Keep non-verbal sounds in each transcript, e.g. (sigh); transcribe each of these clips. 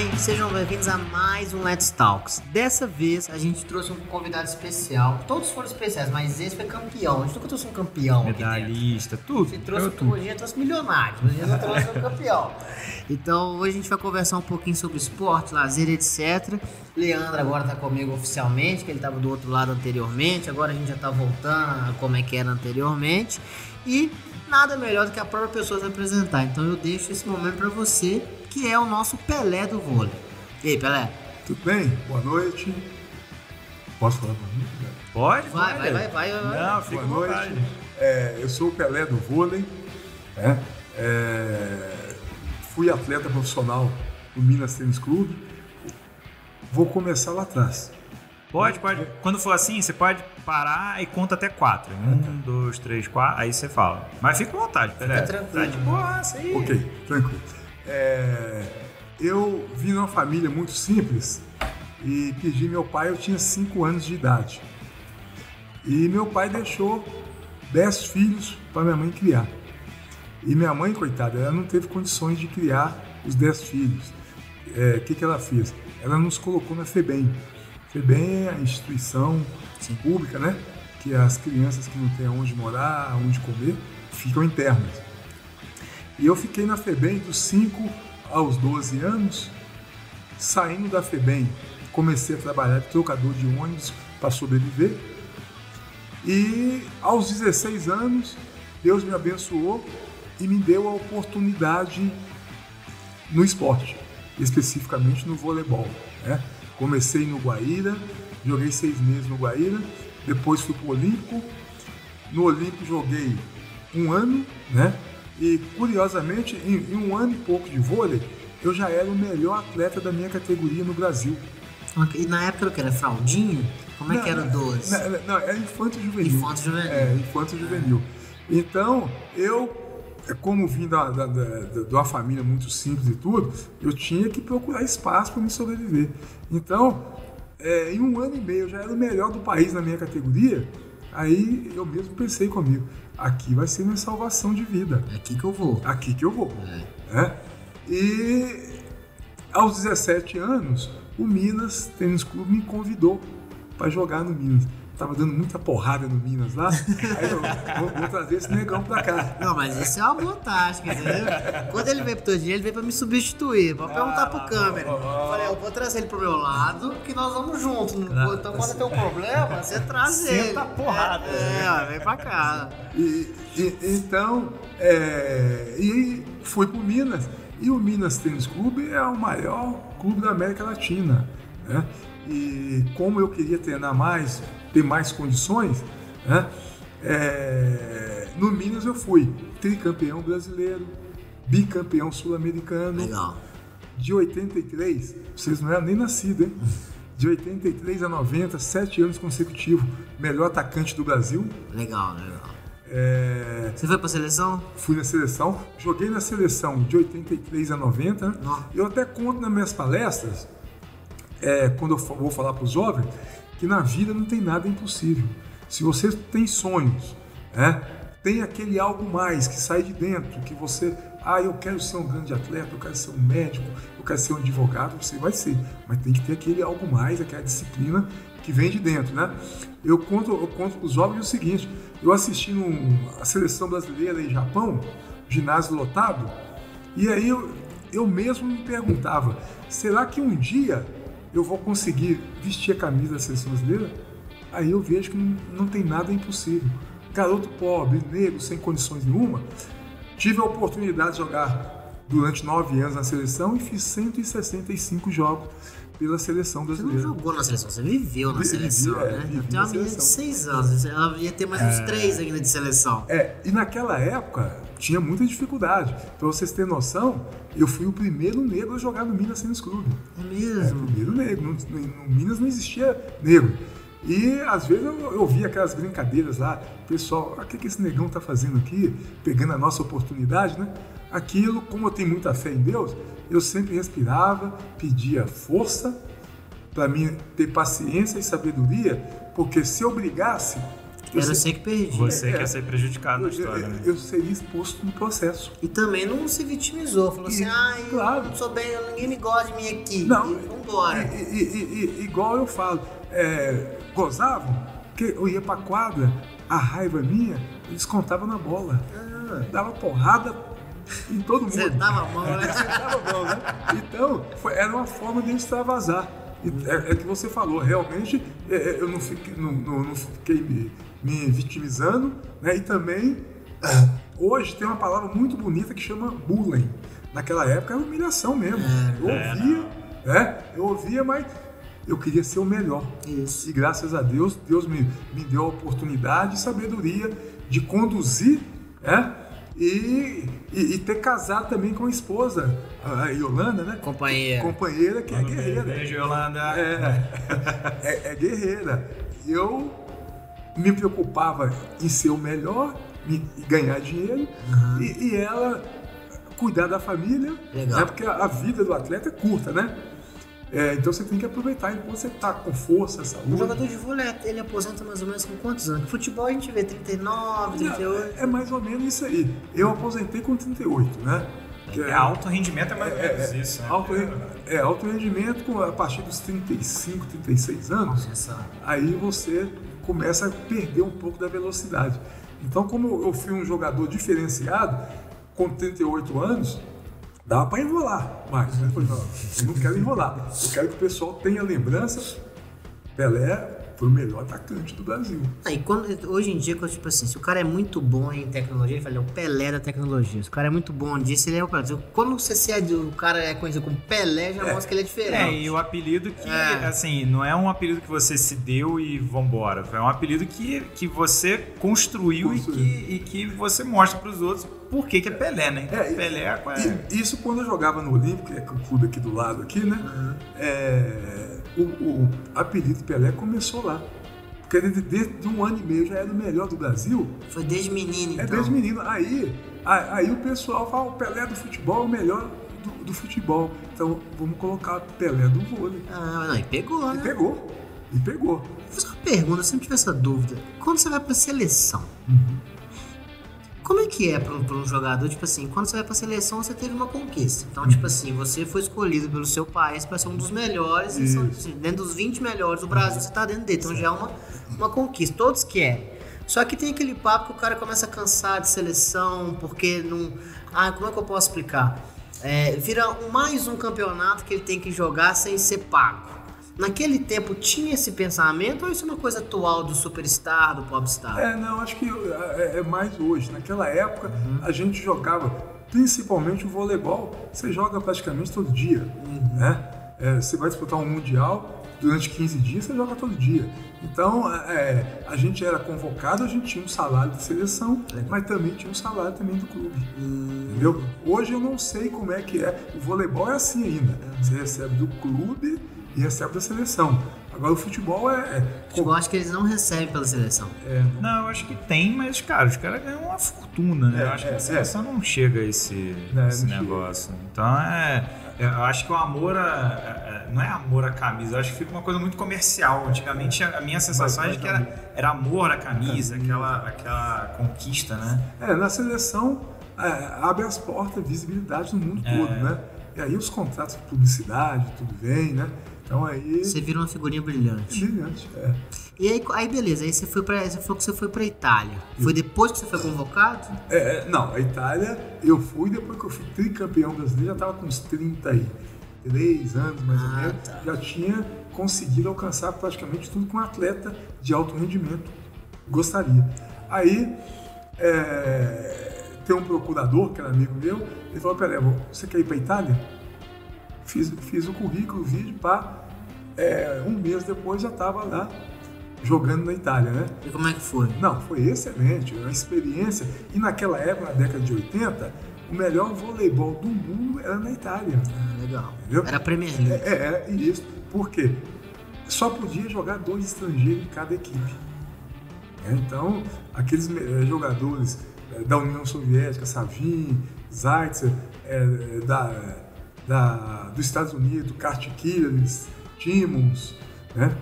bem? Sejam bem-vindos a mais um Let's Talks. Dessa vez a gente trouxe um convidado especial. Todos foram especiais, mas esse foi campeão. A gente nunca trouxe um campeão. Medalhista, tudo. Você trouxe, eu tudo. hoje já trouxe milionário, hoje já trouxe um (laughs) campeão. Então hoje a gente vai conversar um pouquinho sobre esporte, lazer, etc. Leandro agora tá comigo oficialmente, que ele tava do outro lado anteriormente. Agora a gente já tá voltando a como é que era anteriormente. E nada melhor do que a própria pessoa se apresentar. Então eu deixo esse momento para você, que é o nosso Pelé do vôlei. E aí, Pelé? Tudo bem? Boa noite. Posso falar boa noite? Pode? Vai, pode. vai, vai, vai, vai. Não, fica Boa noite. É, eu sou o Pelé do vôlei. né? É, fui atleta profissional do Minas Tênis Clube. Vou começar lá atrás. Pode, pode. Quando for assim, você pode parar e conta até quatro. Um, dois, três, quatro. Aí você fala. Mas fica à vontade, Pelé. tranquilo. Tá de boa, isso aí. Ok, tranquilo. É, eu vim numa família muito simples e pedi meu pai, eu tinha 5 anos de idade. E meu pai deixou 10 filhos para minha mãe criar. E minha mãe, coitada, ela não teve condições de criar os 10 filhos. É, O que, que ela fez? Ela nos colocou na FEBEM. FEBEM é a instituição pública, né? Que as crianças que não têm aonde morar, aonde comer, ficam internas. E eu fiquei na FEBEM dos 5 aos 12 anos, saindo da FEBEM, comecei a trabalhar de trocador de ônibus para sobreviver. E aos 16 anos, Deus me abençoou e me deu a oportunidade no esporte, especificamente no voleibol. né? Comecei no Guaíra, joguei seis meses no Guaíra, depois fui para o Olímpico. No Olímpico joguei um ano, né? E curiosamente, em, um ano e pouco de vôlei, eu já era o melhor atleta da minha categoria no Brasil. E na época era o que? Era fraldinha? Como é que era o 12? Não, não, era infanto juvenil. Infanto juvenil. É, infanto juvenil. Então, eu, é, como vim da, da, da, da- de uma família muito simples e tudo, eu tinha que procurar espaço para me sobreviver. Então, é, em um ano e meio eu já era o melhor do país na minha categoria. Aí eu mesmo pensei comigo, aqui vai ser minha salvação de vida É aqui que eu vou. aqui que eu vou. né? E aos 17 anos, o Minas Tênis Clube me convidou para jogar no Minas. Tava dando muita porrada no Minas lá, aí eu vou, vou trazer esse negão pra cá. Não, mas isso é uma boa tática, entendeu? Quando ele veio pro teu dia, ele veio pra me substituir, pra perguntar pro câmera. Eu falei, eu vou trazer ele pro meu lado, que nós vamos juntos. Então quando tem um problema, você traz ele. Senta porrada. É, ó, vem pra cá. E, e- então, é, e fui pro Minas. E o Minas Tênis Clube é o maior clube da América Latina. Né? E como eu queria treinar mais, ter mais condições, né? é, no Minas eu fui tricampeão brasileiro, bicampeão sul-americano. Legal. De 83, vocês não eram nem nascidos, hein? De 83 a 90, sete anos consecutivos, melhor atacante do Brasil. Legal, legal. É, Você foi pra seleção? fui na seleção, joguei na seleção de 83 a 90. né? Ó. Eu até conto nas minhas palestras, é, quando eu vou falar para os jovens, que na vida não tem nada impossível. Se você tem sonhos, né, tem aquele algo mais que sai de dentro, que você, ah, eu quero ser um grande atleta, eu quero ser um médico, eu quero ser um advogado, você vai ser. Mas tem que ter aquele algo mais, aquela disciplina que vem de dentro, né? Eu conto, eu conto para os jovens o seguinte: eu assisti num- a seleção brasileira em Japão, ginásio lotado, e aí eu, eu mesmo me perguntava: será que um dia eu vou conseguir vestir a camisa da seleção brasileira? Aí eu vejo que não, não tem nada impossível. Garoto pobre, negro, sem condições nenhuma, tive a oportunidade de jogar durante nove anos na seleção e fiz 165 jogos pela seleção Você não brasileira. jogou na seleção, você viveu na Vi- seleção, vivi, é, né? vivi uma menina de. 6 anos, ela ia ter mais uns 3 ainda de seleção. É, e naquela época tinha muita dificuldade. Pra vocês terem noção, eu fui o primeiro negro a jogar no Minas Tênis Clube. É É, mesmo? primeiro negro. No, no- Minas não existia negro. E às vezes eu, eu via aquelas brincadeiras lá, pessoal, "Ah, o que, que esse negão tá fazendo aqui? Pegando a nossa oportunidade, né? Aquilo, como eu tenho muita fé em Deus, eu sempre respirava, pedia força para mim ter paciência e sabedoria, porque se eu brigasse, Era você que perdia. Você É. quer ser prejudicado na Eu, história, eu- né? eu seria exposto no processo. E também não se vitimizou. Falou assim, E- ai, claro. eu não sou bem, ninguém me gosta de mim aqui. Não, E vambora. E, e- e- e- igual eu falo, é, gozavam, que eu ia pra quadra, a raiva minha, eles contavam na bola. Dava porrada em todo mundo. Você dava a mão, né? (laughs) Dava mão, né? Então, foi- era uma forma de extravasar. É, é que você falou, realmente é, é, eu não fiquei, não, não- não fiquei me, me vitimizando, né? E também, ah, hoje tem uma palavra muito bonita que chama bullying. Naquela época era humilhação mesmo. eu É, ouvia, né? Eu ouvia, mas eu queria ser o melhor. Isso. E graças a Deus, Deus me, me deu a oportunidade e sabedoria de conduzir, né? E, e, e ter casado também com a esposa, a Yolanda, né? Companheira. Companheira que é guerreira. Beijo, Yolanda. É, (laughs) é, é guerreira. Eu me preocupava em ser o melhor, me, ganhar dinheiro, e, e ela cuidar da família, Legal. né? porque a, a vida do atleta é curta, né? É, então você tem que aproveitar enquanto você tá com força, Um saúde. jogador de vôlei, ele aposenta mais ou menos com quantos anos? Futebol a gente vê 39, 38. É mais ou menos isso aí. Eu aposentei com 38, né? Que É alto rendimento é mais ou menos isso, né? alto, é, alto rendimento a partir dos 35, 36 anos. Essa- aí você começa a perder um pouco da velocidade. Então, como eu fui um jogador diferenciado, com 38 anos, dava para enrolar mais. Né? Falei, não, eu não quero enrolar. Eu quero que o pessoal tenha lembrança. Pelé foi o melhor atacante do Brasil. Aí, quando, hoje em dia, tipo assim, se o cara é muito bom em tecnologia, ele fala, é o Pelé da tecnologia. Se o cara é muito bom disso, ele é o Pelé. Quando você se ad- o cara é conhecido como Pelé, já mostra que ele é É, diferente. e o apelido que, É. assim, não é um apelido que você se deu e vambora. É um apelido que, que você construiu, Construiu. E, que, e que você mostra pros outros por que, que é Pelé, né? Então, É, e- Pelé é... E isso quando eu jogava no Olímpico, que é o clube aqui do lado aqui, né? É, o, o apelido Pelé começou lá. Porque desde, desde um ano e meio já era o melhor do Brasil. Foi desde menino, então. É desde menino. Aí, aí, aí o pessoal fala, o Pelé do futebol é o melhor do, do futebol. Então vamos colocar o Pelé do vôlei. Ah, não, e pegou, E né? pegou. E pegou. Fazer uma pergunta, eu sempre tive essa dúvida. Quando você vai pra seleção, como é que é pra um, um jogador? Tipo assim, quando você vai pra seleção, você teve uma conquista. Então, tipo assim, você foi escolhido pelo seu país pra ser um dos melhores. e são, assim, dentro dos 20 melhores do Brasil, você tá dentro dele. Então já é uma, uma conquista. Todos querem. Só que tem aquele papo que o cara começa a cansar de seleção, porque não. Ah, como é que eu posso explicar? É, vira mais um campeonato que ele tem que jogar sem ser pago. Naquele tempo tinha esse pensamento ou isso é uma coisa atual do superstar, do popstar? É, não, acho que é, é mais hoje. Naquela época, Uhum. a gente jogava, principalmente o voleibol, você joga praticamente todo dia. Uhum. Né? É, você vai disputar um mundial, durante 15 dias você joga todo dia. Então, é, a gente era convocado, a gente tinha um salário de seleção, mas também tinha um salário também do clube. Hum. Entendeu? Hoje eu não sei como é que é. O voleibol é assim ainda. Você recebe do clube e recebe da seleção. Agora o futebol é. é Eu acho que eles não recebem pela seleção. é, Não, eu acho que tem, mas, cara, os caras ganham uma fortuna, né? É, eu acho que é, a seleção não chega a esse, esse não chega. negócio. Então, é... Eu acho que o amor a, Não é amor à camisa, eu acho que fica uma coisa muito comercial. Antigamente, a a minha sensação é de que era, era amor à camisa, aquela, aquela conquista, né? É, na seleção é, abre as portas, visibilidade no mundo É. todo, né? E aí os contratos de publicidade, tudo vem, né? Então aí. Você vira uma figurinha brilhante. Brilhante, é. E aí, aí beleza, aí você foi pra. Você falou que você foi pra Itália. Foi depois que você foi convocado? É, é, não, a Itália eu fui depois que eu fui tricampeão brasileiro, já estava com uns 33 anos mais ou Ah, menos, tá. já tinha conseguido alcançar praticamente tudo com um atleta de alto rendimento. Gostaria. Aí é, tem um procurador, que era amigo meu, ele falou, peraí, você quer ir para Itália? Fiz, fiz o currículo, o vídeo, pá. É, um mês depois já estava lá jogando na Itália, né? E como é que foi? Não, foi excelente, uma experiência. E naquela época, na década de 80, o melhor voleibol do mundo era na Itália. Ah, legal. Entendeu? Era a Premier League. É, é, isso. Por quê? Só podia jogar dois estrangeiros em cada equipe. É, Então, aqueles eh, jogadores eh, da União Soviética, Savin, Zaitsev, eh, da, da, dos Estados Unidos, Kartkilis, Timmons, né?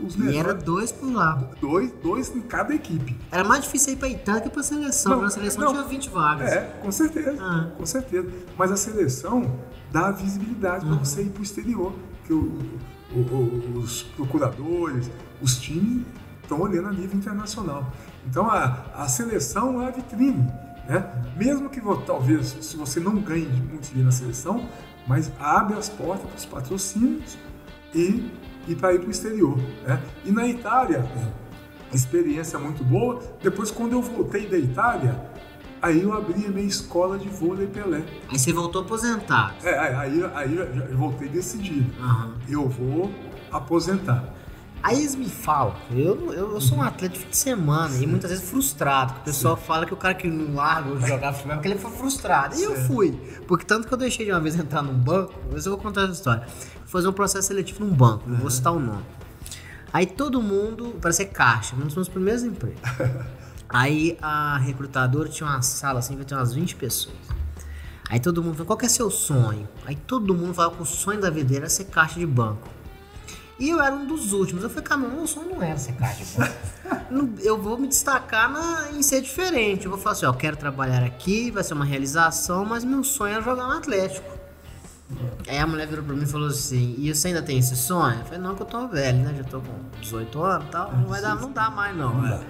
os E era dois por lá. Dois, dois em cada equipe. Era mais difícil ir pra Itália que pra seleção. Não, Na seleção não. tinha 20 vagas. É, com certeza, Ah. com certeza. Mas a seleção dá visibilidade Uhum. para você ir para o exterior, que o- o- o- os procuradores, os times estão olhando a nível internacional. Então a, a seleção é a vitrine, né? Mesmo que talvez se você não ganhe muito dinheiro na seleção, mas abre as portas para os patrocínios e, e para ir para o exterior. Né? E na Itália, experiência muito boa. Depois, quando eu voltei da Itália, aí eu abri a minha escola de vôlei Pelé. Aí você voltou aposentado. É, aí, aí, eu eu voltei decidido. Aham. Eu vou aposentar. Aí eles me falam, eu, eu, eu sou um atleta de fim de semana e muitas vezes frustrado. O pessoal fala que o cara que não larga jogar futebol é porque ele foi frustrado. E eu Certo. fui. Porque tanto que eu deixei de uma vez entrar num banco, mas eu vou contar essa história. Fazer um processo seletivo num banco, não vou citar o nome. Aí todo mundo, para ser caixa, um dos meus primeiros empregos. (laughs) Aí a recrutadora tinha uma sala assim, tinha umas 20 pessoas. Aí todo mundo falou, qual que é seu sonho? Aí todo mundo falava que o sonho da vida era ser caixa de banco. E eu era um dos últimos. Eu falei, cara, meu sonho não era ser caixa de banco. (laughs) Eu vou me destacar na- em ser diferente. Eu vou falar assim, ó, eu quero trabalhar aqui, vai ser uma realização, mas meu sonho é jogar no Atlético. Aí a mulher virou pra mim e falou assim, e você ainda tem esse sonho? Eu falei, não, que eu tô velho, né? Já tô com 18 anos e tal. Não vai dar, não dá mais não. Não é. dá.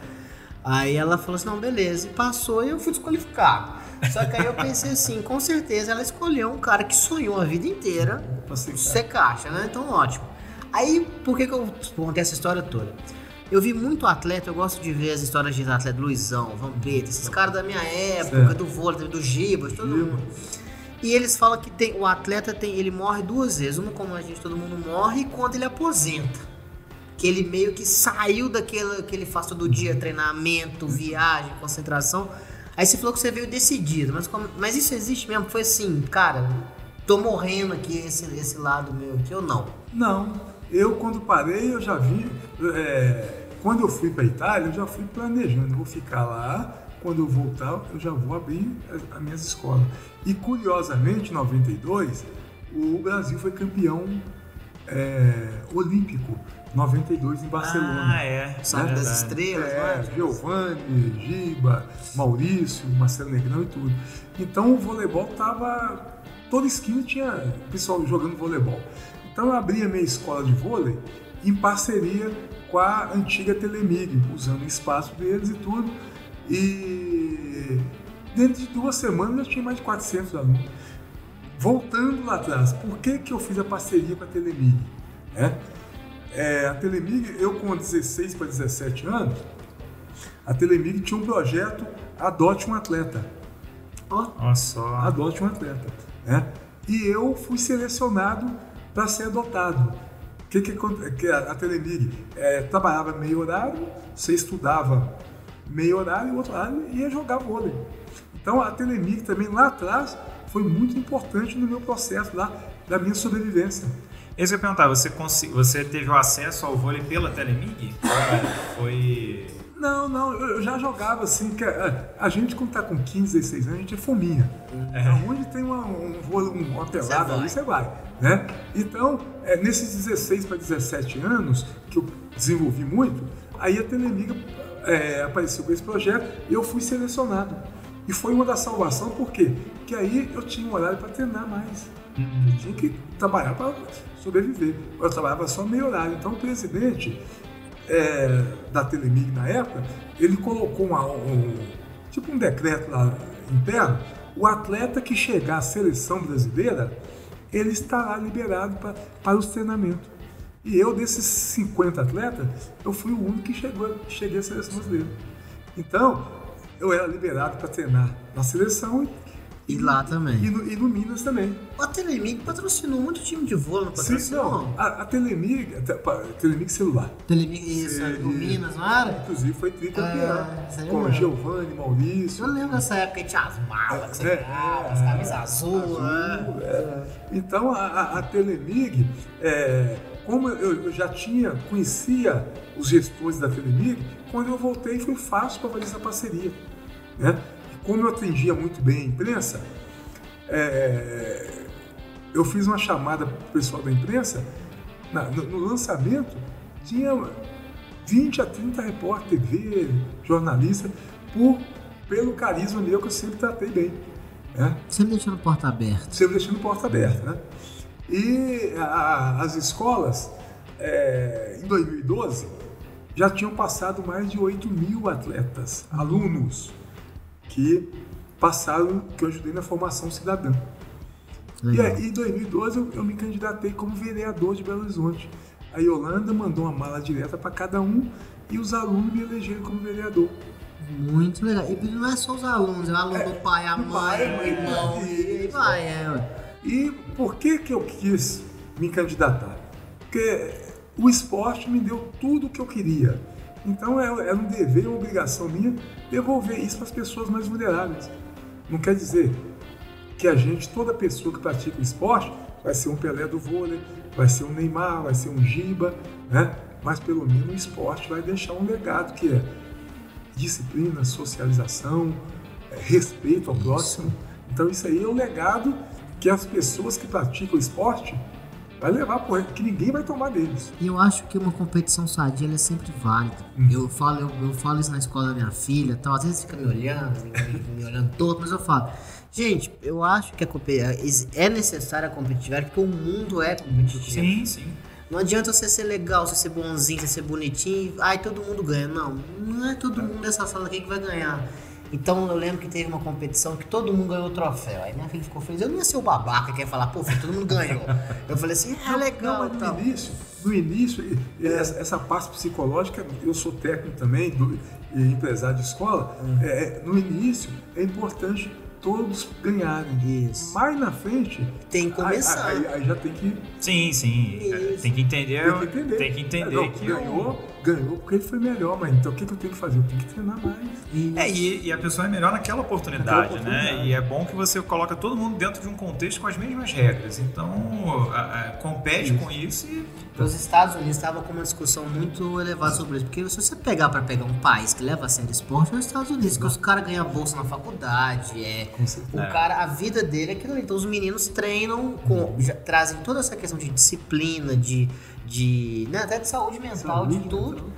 Aí ela falou assim, não, beleza. E passou e eu fui desqualificado. Só que aí eu pensei assim, com certeza ela escolheu um cara que sonhou a vida inteira ser ser caixa, né? Então ótimo. Aí, por que, que eu contei essa história toda? Eu vi muito atleta, eu gosto de ver as histórias de atleta, Luizão, Vampeta, esses caras da minha época, Certo. do vôlei, do Gibas, todo mundo. E eles falam que tem, o atleta tem, ele morre duas vezes, uma como a gente, todo mundo morre, e quando ele aposenta. Que ele meio que saiu daquele que ele faz todo dia, treinamento, viagem, concentração. Aí você falou que você veio decidido, mas, como- mas isso existe mesmo? Foi assim, cara, tô morrendo aqui, esse, esse lado meu aqui, ou não? Não, eu quando parei eu já vi. é, quando eu fui para Itália, eu já fui planejando. Vou ficar lá. Quando eu voltar, eu já vou abrir as, as minhas escolas. E curiosamente, em 92, o Brasil foi campeão é, olímpico. 92 em Barcelona. Ah, é. Sabe, é das estrelas, É, né? Giovanni, Giba, Maurício, Marcelo Negrão e tudo. Então o voleibol tava. Toda esquina tinha pessoal jogando voleibol. Então eu abri a minha escola de vôlei em parceria com a antiga Telemig, usando o espaço deles e tudo. E dentro de duas semanas já tinha mais de 400 alunos. Voltando lá atrás, por que, que eu fiz a parceria com a Telemig? né? É, a Telemig, eu com 16 para 17 anos, a Telemig tinha um projeto Adote um Atleta. Ó, Olha só. Adote um Atleta. Né? E eu fui selecionado para ser adotado. O que, que, que a, a Telemig é, trabalhava meio horário, você estudava meio horário e o outro horário ia jogar vôlei. Então a Telemig também lá atrás foi muito importante no meu processo lá, da minha sobrevivência. Isso que eu ia perguntar, você, consi- você teve o acesso ao vôlei pela Telemig? Foi. Não, não, eu já jogava assim, que a, a gente quando tá com 15, 16 anos, a gente é fominha. Onde tem uma, um, vôlei- um- uma pelada ali, você vai. Né? Então, é, nesses 16 para 17 anos, que eu desenvolvi muito, aí a Telemiga é, apareceu com esse projeto e eu fui selecionado. E foi uma da salvação, por quê? Porque aí eu tinha um horário para treinar mais. Eu tinha que trabalhar para sobreviver. Eu trabalhava só meio horário. Então o presidente é, da Telemig na época, ele colocou uma- um, tipo um decreto lá interno, o atleta que chegar à seleção brasileira, ele estará liberado pra, para os treinamentos. E eu, desses 50 atletas, eu fui o único que chegou, cheguei à seleção brasileira. Então, eu era liberado para treinar na seleção e, E lá também. e, no, e no Minas também. A Telemig patrocinou muito time de vôlei, não Sim, patrocinou? não, a, a Telemig, a, Telemig celular, Telemig, isso, Sim. do Minas, não era? inclusive foi tricampeão, sério com? Giovanni, Maurício. Eu lembro dessa época que tinha as malas que você É, ganhava, as camisas azul, né? É. Então a, a, a Telemig, é, como eu, já tinha, conhecia os gestores da Telemig, quando eu voltei foi fácil para fazer essa parceria. Né? E como eu atendia muito bem a imprensa, é, eu fiz uma chamada para o pessoal da imprensa na- no, no lançamento tinha 20 a 30 repórter, TV, jornalista, por, pelo carisma meu que eu sempre tratei bem. Né? Sempre deixando porta aberta. Sempre deixando porta aberta, né? E a, as escolas, é, em 2012, já tinham passado mais de 8 mil atletas, alunos, que passaram, que eu ajudei na formação cidadã. E aí, em 2012, eu, eu, me candidatei como vereador de Belo Horizonte. A Yolanda mandou uma mala direta para cada um e os alunos me elegeram como vereador. Muito legal. E não é só os alunos, é o aluno é, do pai, a mãe, pai, o irmão, e, e vai, é. E por que, que eu quis me candidatar? Porque o esporte me deu tudo o que eu queria. Então é, é um dever, uma obrigação minha devolver isso para as pessoas mais vulneráveis. Não quer dizer que a gente, toda pessoa que pratica o esporte, vai ser um Pelé do vôlei, vai ser um Neymar, vai ser um Giba, né? Mas pelo menos o esporte vai deixar um legado que é disciplina, socialização, é, respeito ao próximo. Então isso aí é o legado que as pessoas que praticam esporte vai levar por que ninguém vai tomar deles. E eu acho que uma competição sadia é sempre válida. Uhum. Eu falo, eu, eu, falo isso na escola da minha filha, tal, às vezes fica me olhando, me, me olhando todo, mas eu falo, gente, eu acho que a é necessária a competitividade porque o mundo é competitivo. Sim, sim. Não adianta você ser legal, você ser bonzinho, você ser bonitinho, ai todo mundo ganha. Não, não é todo mundo dessa sala aqui que vai ganhar. Então eu lembro que teve uma competição que todo mundo ganhou o troféu. Aí minha filha ficou feliz. Eu não ia ser o babaca que ia falar, pô, filho, todo mundo ganhou. (laughs) Eu falei assim, é legal. Não, no, início, no início, essa, essa, parte psicológica, eu sou técnico também, do, empresário de escola, uhum. é, no início é importante todos ganharem. Isso. Mais na frente. Tem que começar. Aí, aí, aí já tem que. Sim, sim. Isso. Tem que entender. Tem que entender, tem que entender não, que ganhou, ganhou porque ele foi melhor, mas então o que, que eu tenho que fazer? Eu tenho que treinar mais. É, e, e, a pessoa é melhor naquela oportunidade, naquela oportunidade, né? E é bom que você coloca todo mundo dentro de um contexto com as mesmas regras. Então, a, a, compete isso. com isso e. Os Estados Unidos estavam com uma discussão muito elevada sobre isso. Porque se você pegar para pegar um país que leva a sério esporte, é os Estados Unidos, que os caras ganham bolsa na faculdade, é. O é. cara, a vida dele é aquilo ali. Então os meninos treinam, com, já, trazem toda essa questão de disciplina, de de né, até de saúde mental, saúde de tudo. Mental.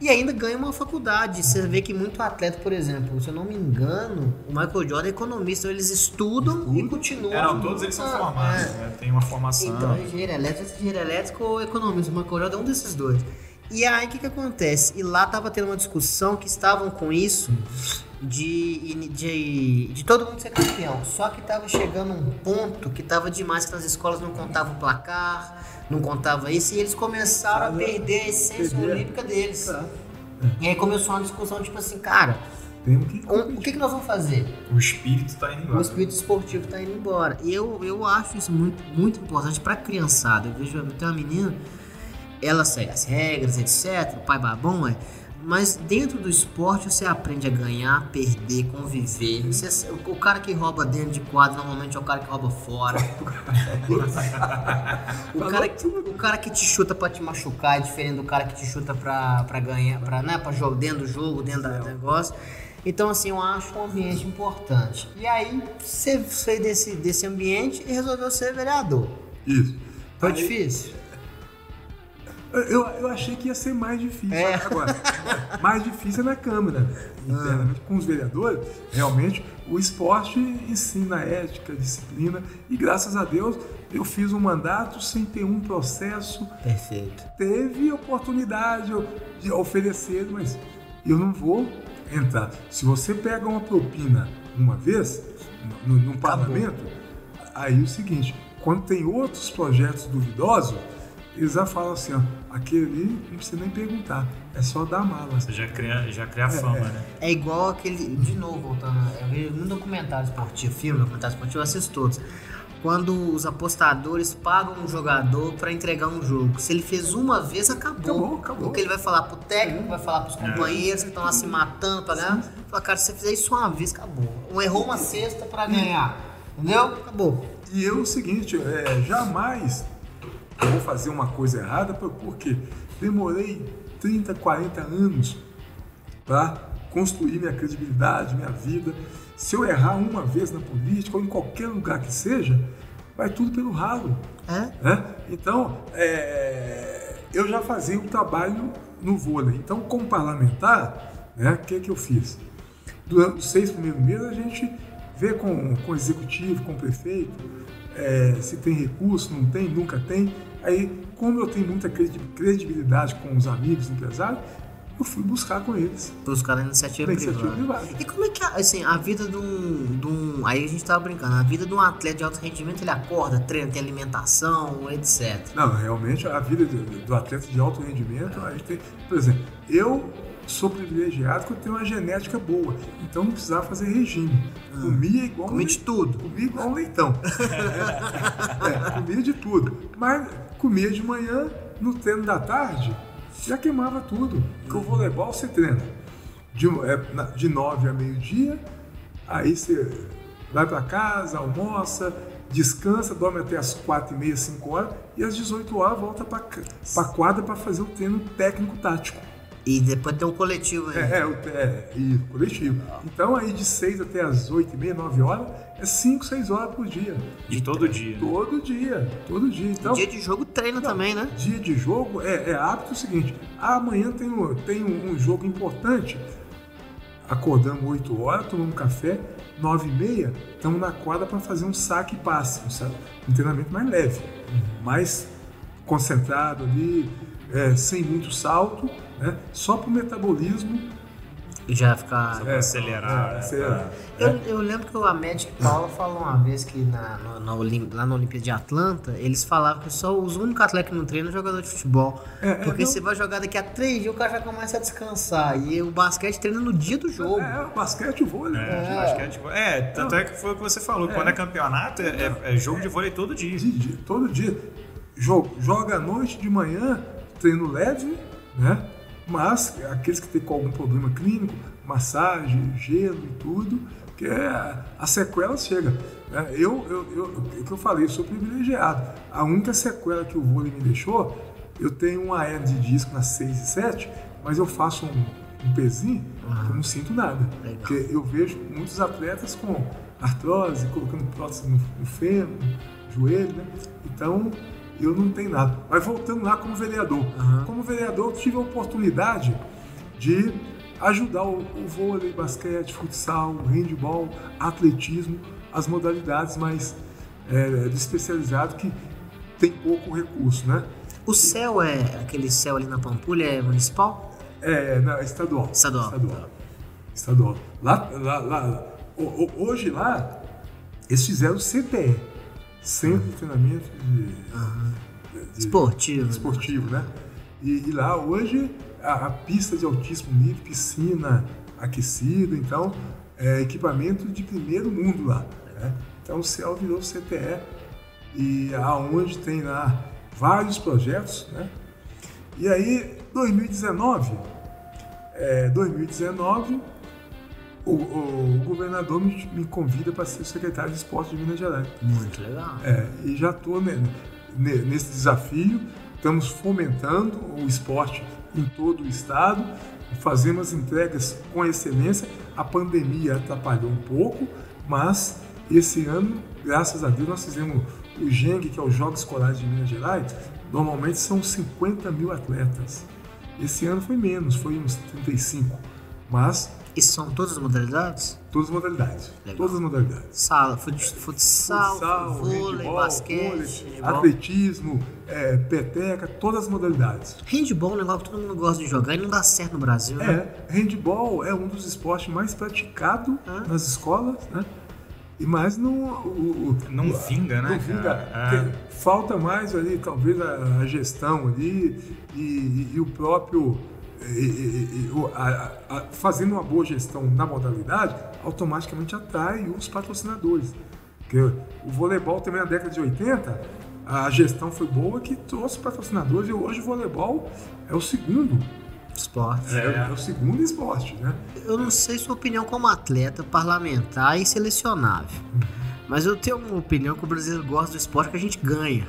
E ainda ganha uma faculdade. Você vê que muito atleta, por exemplo, se eu não me engano, o Michael Jordan é economista, então eles estudam e continuam. É, não, todos eles são formados, é. né? tem uma formação. Então, engenheiro elétrico, engenheiro elétrico ou economista. O Michael Jordan é um desses dois. E aí o que, que acontece? E lá tava tendo uma discussão que estavam com isso de, de, de todo mundo ser campeão. Só que tava chegando um ponto que tava demais, que as escolas não contavam o placar, não contava isso, e eles começaram a perder a essência perder. olímpica deles. É. E aí começou uma discussão, tipo assim, cara, que um, o que, que nós vamos fazer? O espírito está indo embora. O espírito esportivo está indo embora. E eu, eu acho isso muito, muito importante para a criançada. Eu vejo, tem uma menina ela segue as regras, etc. O pai babão é. Mas dentro do esporte você aprende a ganhar, perder, conviver. Você, o, cara que rouba dentro de quadro normalmente é o cara que rouba fora. (laughs) o, cara, o cara que te chuta pra te machucar é diferente do cara que te chuta pra, pra ganhar, pra, né, pra jogo, dentro do jogo, dentro do negócio. Então, assim, eu acho um ambiente importante. E aí, você fez desse, desse ambiente e resolveu ser vereador. Isso. Foi aí, difícil? Eu, eu achei que ia ser mais difícil. É. Agora, (laughs) mais difícil é na Câmara. Internamente, com os vereadores, realmente, o esporte ensina ética, disciplina. E graças a Deus, eu fiz um mandato sem ter um processo. Perfeito. Teve oportunidade de oferecer, mas eu não vou entrar. Se você pega uma propina uma vez, no, no parlamento, aí é o seguinte: quando tem outros projetos duvidosos eles já falam assim, ó, aquele ali não precisa nem perguntar, é só dar a mala. Você já cria, já cria a fama, é, né? É igual aquele, de novo, voltando, eu vejo um documentário esportivo, filme, documentário esportivo, eu assisto todos. Quando os apostadores pagam um jogador para entregar um jogo. Se ele fez uma vez, acabou. Acabou, acabou. Porque ele vai falar pro técnico, vai falar pros é. companheiros é. que estão lá se matando pra ganhar. Fala, cara, se você fizer isso uma vez, acabou. Ou errou uma cesta para ganhar. Entendeu? Acabou. E eu, o seguinte, é, jamais vou fazer uma coisa errada, porque demorei 30, 40 anos para construir minha credibilidade, minha vida. Se eu errar uma vez na política ou em qualquer lugar que seja, vai tudo pelo ralo. É? Né? Então, é, eu já fazia o trabalho no vôlei. Então, como parlamentar, né, o que, que eu fiz? Durante os seis primeiros meses, a gente vê com, com o executivo, com o prefeito, é, se tem recurso, não tem, nunca tem. Aí, como eu tenho muita credibilidade com os amigos empresários, eu fui buscar com eles. Buscar na iniciativa, iniciativa privada. privada. E como é que, assim, a vida de um, de um, Aí a gente tava brincando, a vida de um atleta de alto rendimento, ele acorda, treina, tem alimentação, etc. Não, realmente a vida do, do atleta de alto rendimento, a gente tem. Por exemplo, eu sou privilegiado porque eu tenho uma genética boa. Então não precisava fazer regime. Ah, comia igual. Comia de tudo. Comia igual um leitão. (laughs) é, comia de tudo. Mas comia de manhã, no treino da tarde, já queimava tudo. Porque o voleibol você treina de, é, de 9 a meio-dia, aí você vai para casa, almoça, descansa, dorme até as 4 e meia, 5 horas, e às 18 horas volta para a quadra para fazer o treino técnico-tático. E depois tem um coletivo aí. É, é, é, e coletivo. Então aí de 6 até as 8 e meia, 9 horas, é 5, 6 horas por dia. De todo dia. Todo dia, todo dia. Então, dia de jogo treina não, também, né? Dia de jogo é, é hábito o seguinte, amanhã tem, um, tem um, um jogo importante, acordamos 8 horas, tomamos café, 9 e meia, estamos na quadra para fazer um saque e passe, um, um treinamento mais leve, mais concentrado ali, é, sem muito salto, né? só para o metabolismo já ficar é, acelerar. É, acelerar. Eu, eu, lembro que a Magic Paula falou uma vez que na, na, na lá na Olimpíada de Atlanta, eles falavam que só os únicos atletas que não treinam é jogador de futebol. É, é porque você vai jogar daqui a três dias, o cara já começa a descansar. E o basquete treina no dia do jogo. É, o basquete e o vôlei. É, basquete, é tanto é que foi o que você falou. Quando é campeonato, é, jogo de vôlei todo dia. De, de, todo dia. Jogo, joga à noite, de manhã, treino leve, né? Mas aqueles que têm algum problema clínico, massagem, gelo e tudo, que é, a sequela chega. Né? Eu, eu, eu, o que eu falei, eu sou privilegiado. A única sequela que o vôlei me deixou, eu tenho uma hernia de disco nas 6 e 7, mas eu faço um, um pezinho uhum. eu não sinto nada. Legal. Porque eu vejo muitos atletas com artrose, colocando prótese no, no fêmur, no joelho, né? Então, eu não tenho nada. Mas voltando lá como vereador. Uhum. Como vereador, eu tive a oportunidade de ajudar o, o vôlei, basquete, futsal, handball, atletismo, as modalidades mais é, especializadas que tem pouco recurso, né? O céu é aquele céu ali na Pampulha é municipal? É, não, é estadual. Estadual. Estadual. estadual. Lá, lá, lá, hoje lá, eles fizeram o CTE, Centro de Treinamento de, uhum. de Esportivo. Esportivo, né? E, e lá hoje a, a, pista de altíssimo nível, piscina aquecida, então é equipamento de primeiro mundo lá. Né? Então o CEL virou CTE e aonde tem lá vários projetos, né? E aí 2019, é, 2019 o, o, governador me, me convida para ser secretário de esporte de Minas Gerais. Muito legal. É, e já estou nesse desafio. Estamos fomentando o esporte em todo o estado, fazemos entregas com excelência. A pandemia atrapalhou um pouco, mas esse ano, graças a Deus, nós fizemos o GENG, que é os Jogos Escolares de Minas Gerais. Normalmente são 50 mil atletas. Esse ano foi menos, foi uns 35. Mas e são todas as modalidades? Todas as modalidades. Legal. Todas as modalidades. Sala, futsal, futsal vôlei, handball, basquete, vôlei, atletismo, é, peteca, todas as modalidades. Handball é um negócio que todo mundo gosta de jogar e não dá certo no Brasil, né? É, handball é um dos esportes mais praticados ah. nas escolas, né? E mais não. O, não o, vinga, né? Não vinga. É. Falta mais ali, talvez, a, a gestão ali e, e, e o próprio a, a, fazendo uma boa gestão na modalidade, automaticamente atrai os patrocinadores. Porque o voleibol também na década de 80, a gestão foi boa que trouxe patrocinadores e hoje o voleibol é o segundo esporte. É, é, o segundo esporte, né? Eu não sei sua opinião como atleta, parlamentar e selecionável. Uhum. Mas eu tenho uma opinião que o brasileiro gosta do esporte que a gente ganha.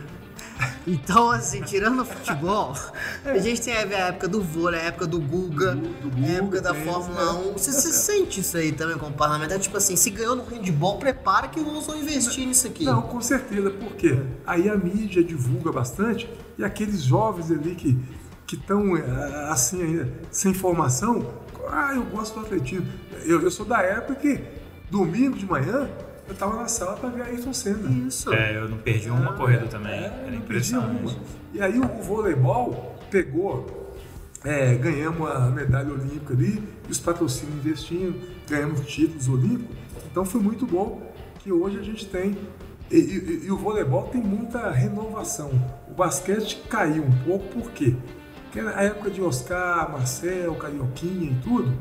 Então, assim, tirando o futebol, a gente tem a época do vôlei, a época do Guga, Do Guga, a época da Fórmula né? 1. Você, você sente isso aí também como parlamentar? Tipo assim, se ganhou no handball, prepara que vamos só investir nisso aqui. Não, com certeza, porque aí a mídia divulga bastante e aqueles jovens ali que que estão assim ainda sem formação, ah, eu gosto do atletismo. Eu, eu sou da época que domingo de manhã eu estava na sala para ver Ayrton Senna. Isso. É, eu não perdi uma corrida também. É, Era não perdi uma. impressionante. E aí o, o voleibol pegou, é, ganhamos a medalha olímpica ali, e os patrocínios investindo, ganhamos títulos olímpicos. Então foi muito bom que hoje a gente tem. E, e- e o voleibol tem muita renovação. O basquete caiu um pouco, por quê? Porque na época de Oscar, Marcel, Carioquinha e tudo,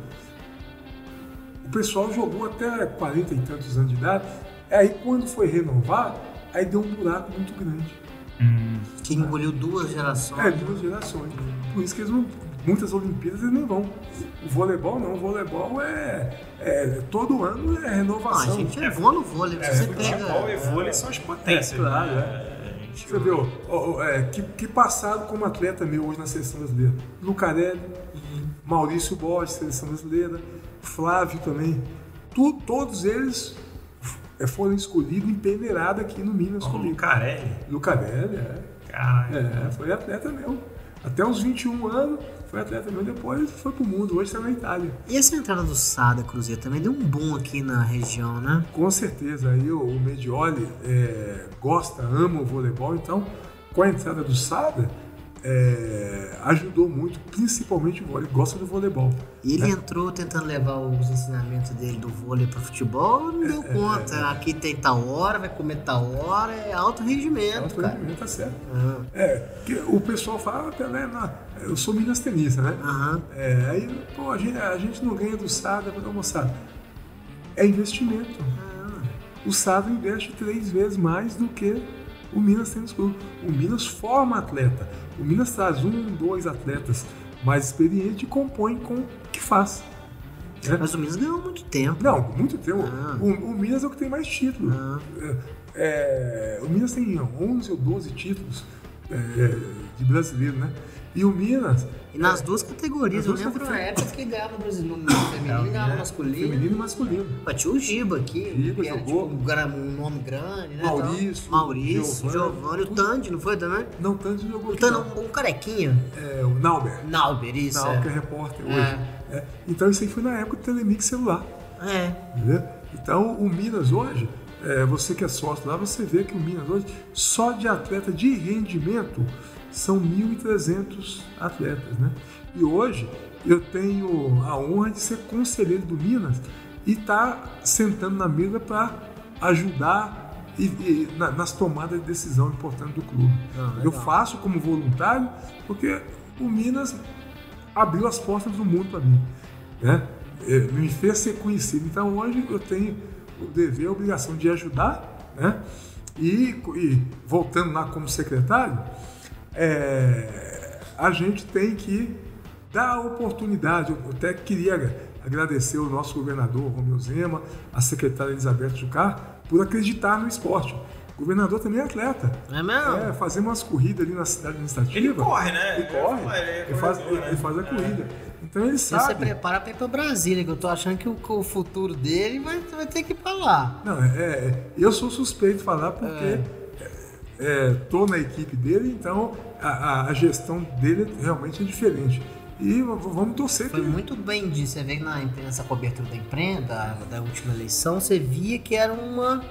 o pessoal jogou até 40 e tantos anos de idade. Aí quando foi renovar, aí deu um buraco muito grande. Hum, Que engoliu duas gerações. É, duas gerações. Por isso que eles não, muitas Olimpíadas eles não vão. O voleibol não, o voleibol é, é- todo ano é Ah, a renovação. gente é no vôlei. é, você futebol pega. e vôlei são as potências. É, claro, né? A gente- Você viu, ó, ó, é, que, que passado como atleta meu hoje na seleção brasileira. Lucarelli, Maurício Borges, seleção brasileira, Flávio também. Tu- todos eles é, foram escolhidos em peneirada aqui no Minas O comigo. Lucarelli. Lucarelli, é. Caralho. É, foi atleta meu. Até os 21 anos foi atleta meu, depois foi pro mundo, hoje está na Itália. E essa entrada do Sada Cruzeiro também deu um boom aqui na região, né? Com certeza, aí o, o Medioli é, gosta, ama o voleibol, então com a entrada do Sada, é, ajudou muito, principalmente o vôlei, gosta do voleibol. E ele entrou tentando levar os ensinamentos dele do vôlei pro futebol, não É, deu conta. Aqui tem tal hora, vai comer tal hora, é alto rendimento, Alto cara. rendimento, tá certo. Ah, É, que o pessoal fala, até, né, eu sou Minas tenista, né? É, aí, pô, a gente, a gente não ganha do Sada, eu falei, moçada, é investimento. O Sada investe três vezes mais do que o Minas Tênis Clube. O Minas forma atleta. O Minas traz um, dois atletas mais experientes e compõe com o que faz. né? Mas o Minas ganhou muito tempo. Não, muito tempo. Ah. O, o Minas é o que tem mais títulos. Ah. É, é, o Minas tem 11 ou 12 títulos é, de brasileiro, né? E o Minas, E nas duas categorias, eu Nas duas lembro na categorias. época que ganhava no Brasil, no feminino e ganhava no masculino. feminino e masculino. Tinha o Giba aqui, Giba que era jogou. tipo, um, nome grande, né? Maurício, tal. Maurício, Giovanni, o Tandy, não foi também? Não tanto jogou O Tandy, um, um carequinha. É, o Nauber. Nauber, isso. Nauber, que é é. repórter hoje. É. É, Então isso aí foi na época do Telemix celular. É. Entendeu? Então, o Minas hoje, é, você que é sócio lá, você vê que o Minas hoje, só de atleta de rendimento, são 1.300 atletas, né? E hoje, eu tenho a honra de ser conselheiro do Minas e estar sentando na mesa para ajudar e- e na- nas tomadas de decisão importantes do clube. Ah, eu faço como voluntário porque o Minas abriu as portas do mundo para mim, né? Eh, Me fez ser conhecido. Então hoje eu tenho o dever, a obrigação de ajudar, né? E, e voltando lá como secretário, eh, a gente tem que dar a oportunidade. Eu até queria agradecer o nosso governador Romeu Zema, a secretária Elizabeth Jucá, por acreditar no esporte. O governador também é atleta. É mesmo? É, fazer umas corridas ali na cidade administrativa. Ele corre, né? Ele corre. Ele é Ele faz, corredor, né? ele faz a corrida. Então ele E você sabe. prepara pra ir pra Brasília, que eu tô achando que o, o futuro dele vai, vai ter que ir pra lá. Não, é, é, eu sou suspeito de falar porque é, tô na equipe dele, então a, a- gestão dele realmente é diferente. E vamos torcer Foi que. muito bem disso. Você vê que na, nessa cobertura da imprensa, da, da última eleição, você via que era uma,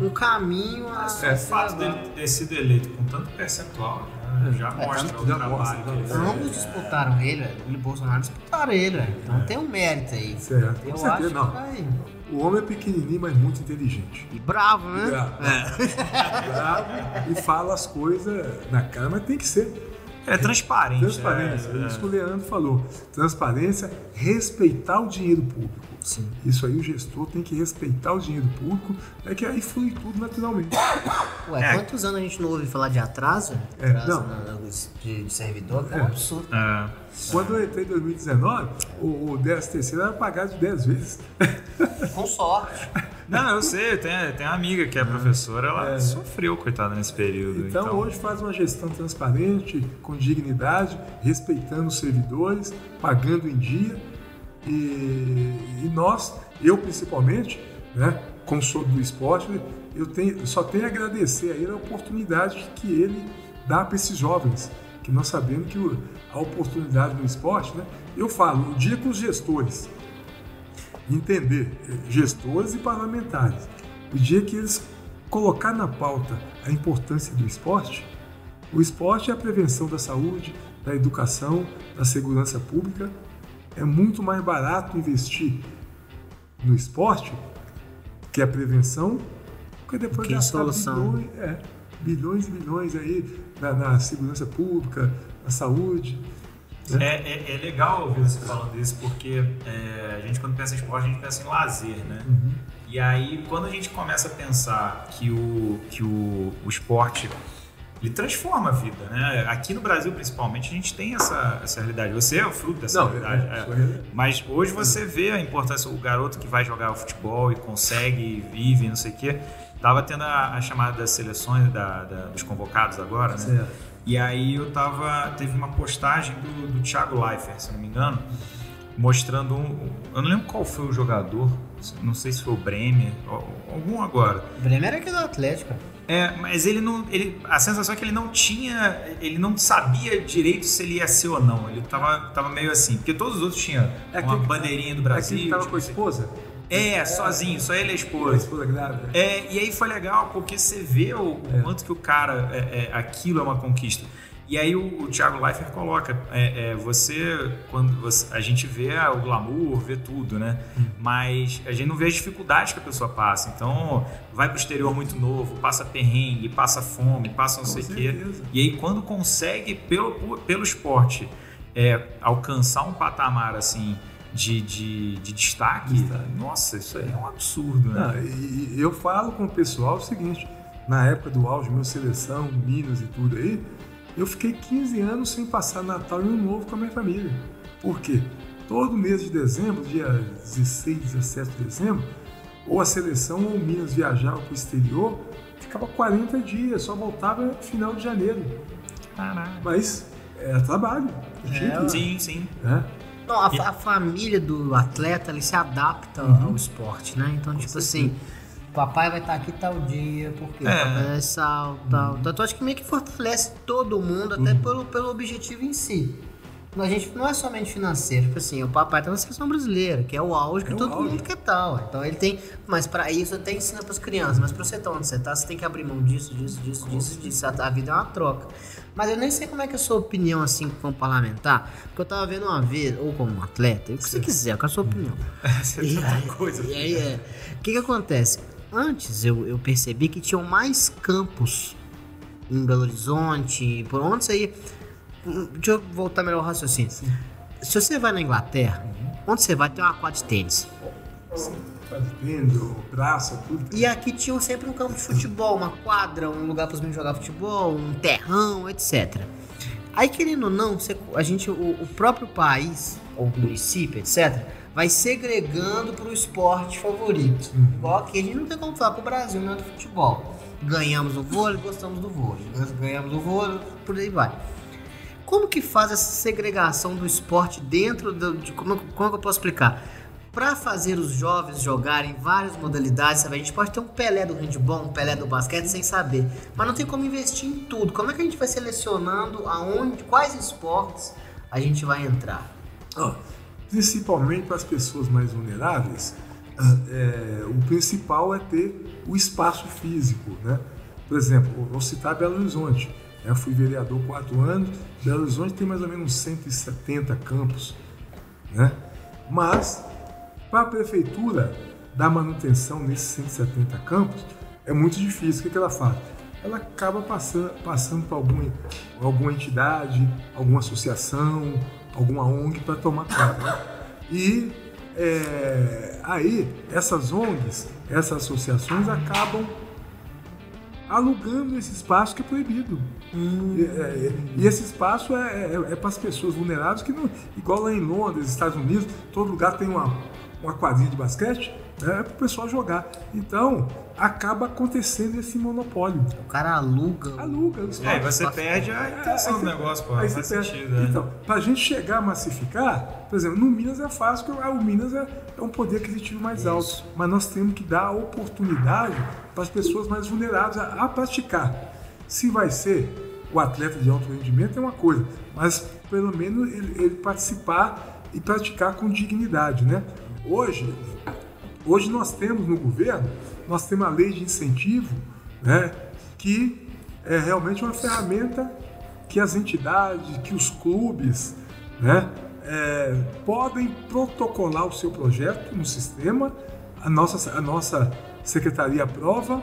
um caminho a. É, o fato dele ter sido eleito com tanto percentual já, já É, mostra o já trabalho mostra. Ambos disputaram ele, velho. Ele e Bolsonaro disputaram ele, velho. Então tem um mérito aí. Certo, com Eu certeza, acho não. que vai. O homem é pequenininho, mas muito inteligente. E bravo, né? Bravo. (laughs) Bravo e fala as coisas na cara, mas tem que ser. É transparente. Transparência, né? isso que o Leandro falou. Transparência, respeitar o dinheiro público. Sim. Isso aí o gestor tem que respeitar o dinheiro público, é que aí flui tudo naturalmente. Ué, É. quantos anos a gente não ouve falar de atraso? É, Atraso não. na- de, de servidor? É É. um absurdo. É. Quando eu entrei em 2019, o, o 10 terceiro era pagado de 10 vezes. Com sorte. (laughs) Não, eu sei, tem, tem uma amiga que é professora, ela é. sofreu, coitada, nesse período. Então, então, hoje faz uma gestão transparente, com dignidade, respeitando os servidores, pagando em dia. E, e nós, eu principalmente, né, como sou do esporte, eu tenho, só tenho a agradecer a ele a oportunidade que ele dá para esses jovens, que nós sabemos que a oportunidade no esporte, né, eu falo, o dia com os gestores, entender, gestores e parlamentares, o dia que eles colocar na pauta a importância do esporte, o esporte é a prevenção da saúde, da educação, da segurança pública. É muito mais barato investir no esporte, que é a prevenção, porque depois que gastar solução. Bilhões, é, bilhões e bilhões aí na, na segurança pública, na saúde. É, é, é, legal ouvir você falando isso, porque é, a gente quando pensa em esporte, a gente pensa em lazer, né? Uhum. E aí, quando a gente começa a pensar que o, que o, o esporte ele transforma a vida, né? Aqui no Brasil, principalmente, a gente tem essa, essa realidade. Você é o fruto dessa Não, realidade. É. Mas hoje você vê a importância, o garoto que vai jogar o futebol e consegue, vive, não sei o quê. Tava tendo a, a chamada das seleções, da, da, dos convocados agora, né? Certo. E aí eu tava. Teve uma postagem do, do Thiago Leifert, se não me engano, mostrando um. Eu não lembro qual foi o jogador, não sei se foi o Bremer, algum agora. O Bremer era aquele do Atlético. É, mas ele não. Ele, a sensação é que ele não tinha. Ele não sabia direito se ele ia ser ou não. Ele tava, tava meio assim. Porque todos os outros tinham é uma bandeirinha do Brasil. É que tava com a esposa? É, é, sozinho, só ele e a esposa. A esposa grávida. É, e aí foi legal, porque você vê o, o é. quanto que o cara. É, é, aquilo é uma conquista. E aí o, o Thiago Leifert coloca, é, é, você, quando você, a gente vê o glamour, vê tudo, né? Hum. Mas a gente não vê as dificuldades que a pessoa passa. Então, vai pro exterior muito novo, passa perrengue, passa fome, passa não sei o quê. E aí quando consegue, pelo, pelo esporte, é, alcançar um patamar assim... De, de, de destaque, destaque, nossa, isso aí é um absurdo, né? Não, e eu falo com o pessoal o seguinte, na época do auge, meu seleção, Minas e tudo aí, eu fiquei 15 anos sem passar Natal e Ano Novo com a minha família. Por quê? Todo mês de dezembro, dia 16, 17 de dezembro, ou a seleção ou o Minas viajava para o exterior, ficava 40 dias, só voltava no final de janeiro. Caraca. Mas era trabalho. É, sim, sim. É. Não, a, a, família do atleta ele se adapta uhum. ao esporte, né? Então, Com tipo certeza. assim papai vai estar aqui tal dia, porque é. papai é sal, tal. Uhum. Então, eu acho que meio que fortalece todo mundo, até uhum. pelo, pelo objetivo em si. A gente não é somente financeiro, tipo assim, o papai tá na seleção brasileira, que é o auge que é todo auge. mundo quer tal. Então ele tem, mas para isso até ensina para as crianças, mas para você estar onde você tá, você tem que abrir mão disso, disso, disso, disso, disso. A vida é uma troca. Mas eu nem sei como é que é a sua opinião assim como parlamentar, porque eu tava vendo uma vez, ou como um atleta, o que você quiser, com a sua opinião. (laughs) e, aí, coisa. e aí é, o que que acontece? Antes eu, eu percebi que tinham mais campos em Belo Horizonte, por onde você ia. Deixa eu voltar melhor ao raciocínio. Sim. Se você vai na Inglaterra, onde você vai tem uma quadra de tênis. Sim. Fazendo, praça, tudo. E aqui tinha sempre um campo de futebol, uma quadra, um lugar para os meninos jogar futebol, um terrão, etc. Aí, querendo ou não, a gente, o, o próprio país, ou município, etc., vai segregando para o esporte favorito. Uhum. Igual aqui, a gente não tem como falar para o Brasil, não é do futebol. Ganhamos o vôlei, gostamos do vôlei. Ganhamos o vôlei, por aí vai. Como que faz essa segregação do esporte dentro do, de como, como que eu posso explicar? Para fazer os jovens jogarem várias modalidades, sabe? a gente pode ter um Pelé do handball, um Pelé do basquete sem saber, mas não tem como investir em tudo. Como é que a gente vai selecionando aonde, quais esportes a gente vai entrar? Oh, principalmente para as pessoas mais vulneráveis, ah, é, o principal é ter o espaço físico. Né? Por exemplo, vou citar Belo Horizonte. Eu fui vereador quatro anos. Belo Horizonte tem mais ou menos 170 campos. Né? Mas, para a prefeitura dar manutenção nesses 170 campos, é muito difícil. O que, que ela faz? Ela acaba passando, passando para alguma, alguma entidade, alguma associação, alguma ONG para tomar conta. Né? E é, aí essas ONGs, essas associações acabam alugando esse espaço que é proibido. Hum. E, é, e, esse espaço é, é, é para as pessoas vulneráveis que não. Igual lá em Londres, Estados Unidos, todo lugar tem uma, uma quadrilha de basquete, né, para o pessoal jogar. Então, acaba acontecendo esse monopólio. O cara aluga. Aluga. E aí você perde a intenção do negócio, pô. Aí Faz sentido, né? Então, para a gente chegar a massificar, por exemplo, no Minas é fácil, porque o Minas é, é um poder aquisitivo mais alto. Mas nós temos que dar a oportunidade para as pessoas mais vulneráveis a, a praticar. Se vai ser o atleta de alto rendimento é uma coisa, mas pelo menos ele, ele participar e praticar com dignidade, né? Hoje, hoje nós temos no governo, nós temos a lei de incentivo, né, que é realmente uma ferramenta que as entidades, que os clubes, né, é, podem protocolar o seu projeto no sistema, a nossa, a nossa secretaria aprova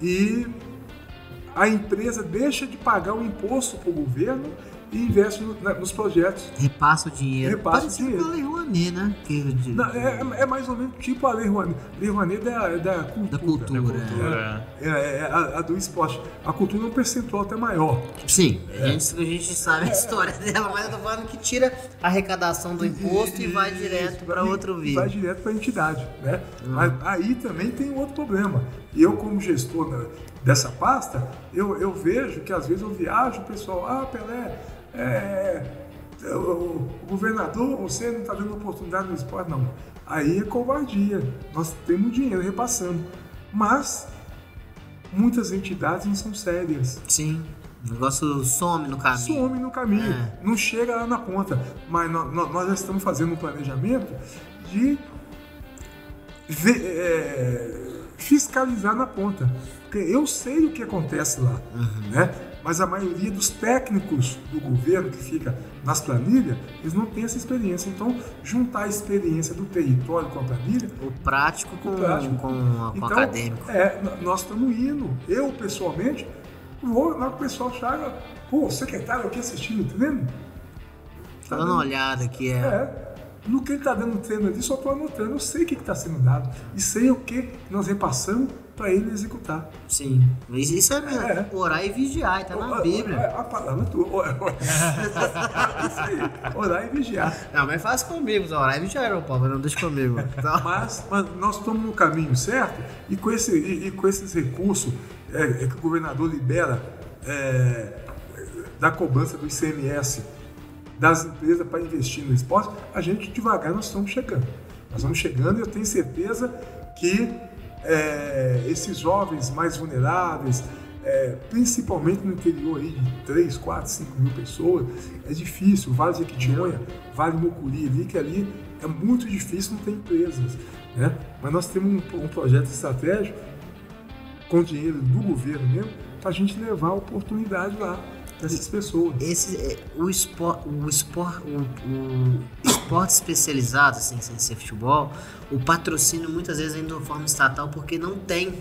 e a empresa deixa de pagar o imposto para o governo e investe no- na- nos projetos. Repassa o dinheiro. Repassa o Parecido dinheiro. com a Lei Rouanet, né? Que, Não, é, é mais ou menos tipo a Lei Rouanet. Lei Rouanet é da, é da cultura. Da cultura, É. É, é, é a, a do esporte. A cultura é um percentual até maior. Sim, É. a, gente, a gente sabe a história (laughs) dela, mas eu tô falando que tira a arrecadação do imposto e, vai direto para E- outro e vídeo. Vai direto para a entidade. Né? Mas aí também tem um outro problema. E eu, como gestor da- dessa pasta, eu, eu vejo que às vezes eu viajo, o pessoal, ah, Pelé, é, o, o governador, você não está dando oportunidade no esporte. Não. Aí é covardia. Nós temos dinheiro repassando. Mas muitas entidades não são sérias. Sim, o negócio some no caminho. some no caminho, É. não chega lá na ponta. Mas nó- nó- nós, já estamos fazendo um planejamento de ver- é, fiscalizar na ponta. Porque eu sei o que acontece lá, né? Mas a maioria dos técnicos do governo que fica nas planilhas, eles não têm essa experiência. Então, juntar a experiência do território com a planilha O prático com, O prático. com, com o acadêmico. É, nós estamos indo. Eu, pessoalmente, vou lá o pessoal chega, pô, secretário aqui assistindo o treino. Tá dando uma olhada aqui, é. É. No que ele está dando treino ali, só estou anotando. Eu sei o que está sendo dado. E sei o que nós repassamos para ele executar. Sim. Mas Isso é mesmo. É. Orar e vigiar, tá na Bíblia. A, a palavra tua. Isso aí. Orar e vigiar. Não, mas faz comigo, orar e vigiar, meu Paulo, não deixa comigo. Mas, mas nós estamos no caminho certo e com, esse, e, e com esses recursos é, é que o governador libera é, da cobrança do ICMS das empresas para investir no esporte, a gente devagar nós estamos chegando. Nós estamos chegando e eu tenho certeza que é, esses jovens mais vulneráveis, é, principalmente no interior aí de 3, 4, 5 mil pessoas, é difícil. Vale de Equitinhonha, Vale Mucuri ali, que ali é muito difícil, não tem empresas. Né? Mas nós temos um, um projeto estratégico com dinheiro do governo mesmo, para a gente levar a oportunidade lá dessas pessoas. esse, é, o, espor, o, espor, o, o esporte especializado, assim, sem ser futebol, o patrocínio muitas vezes vem de uma forma estatal porque não tem.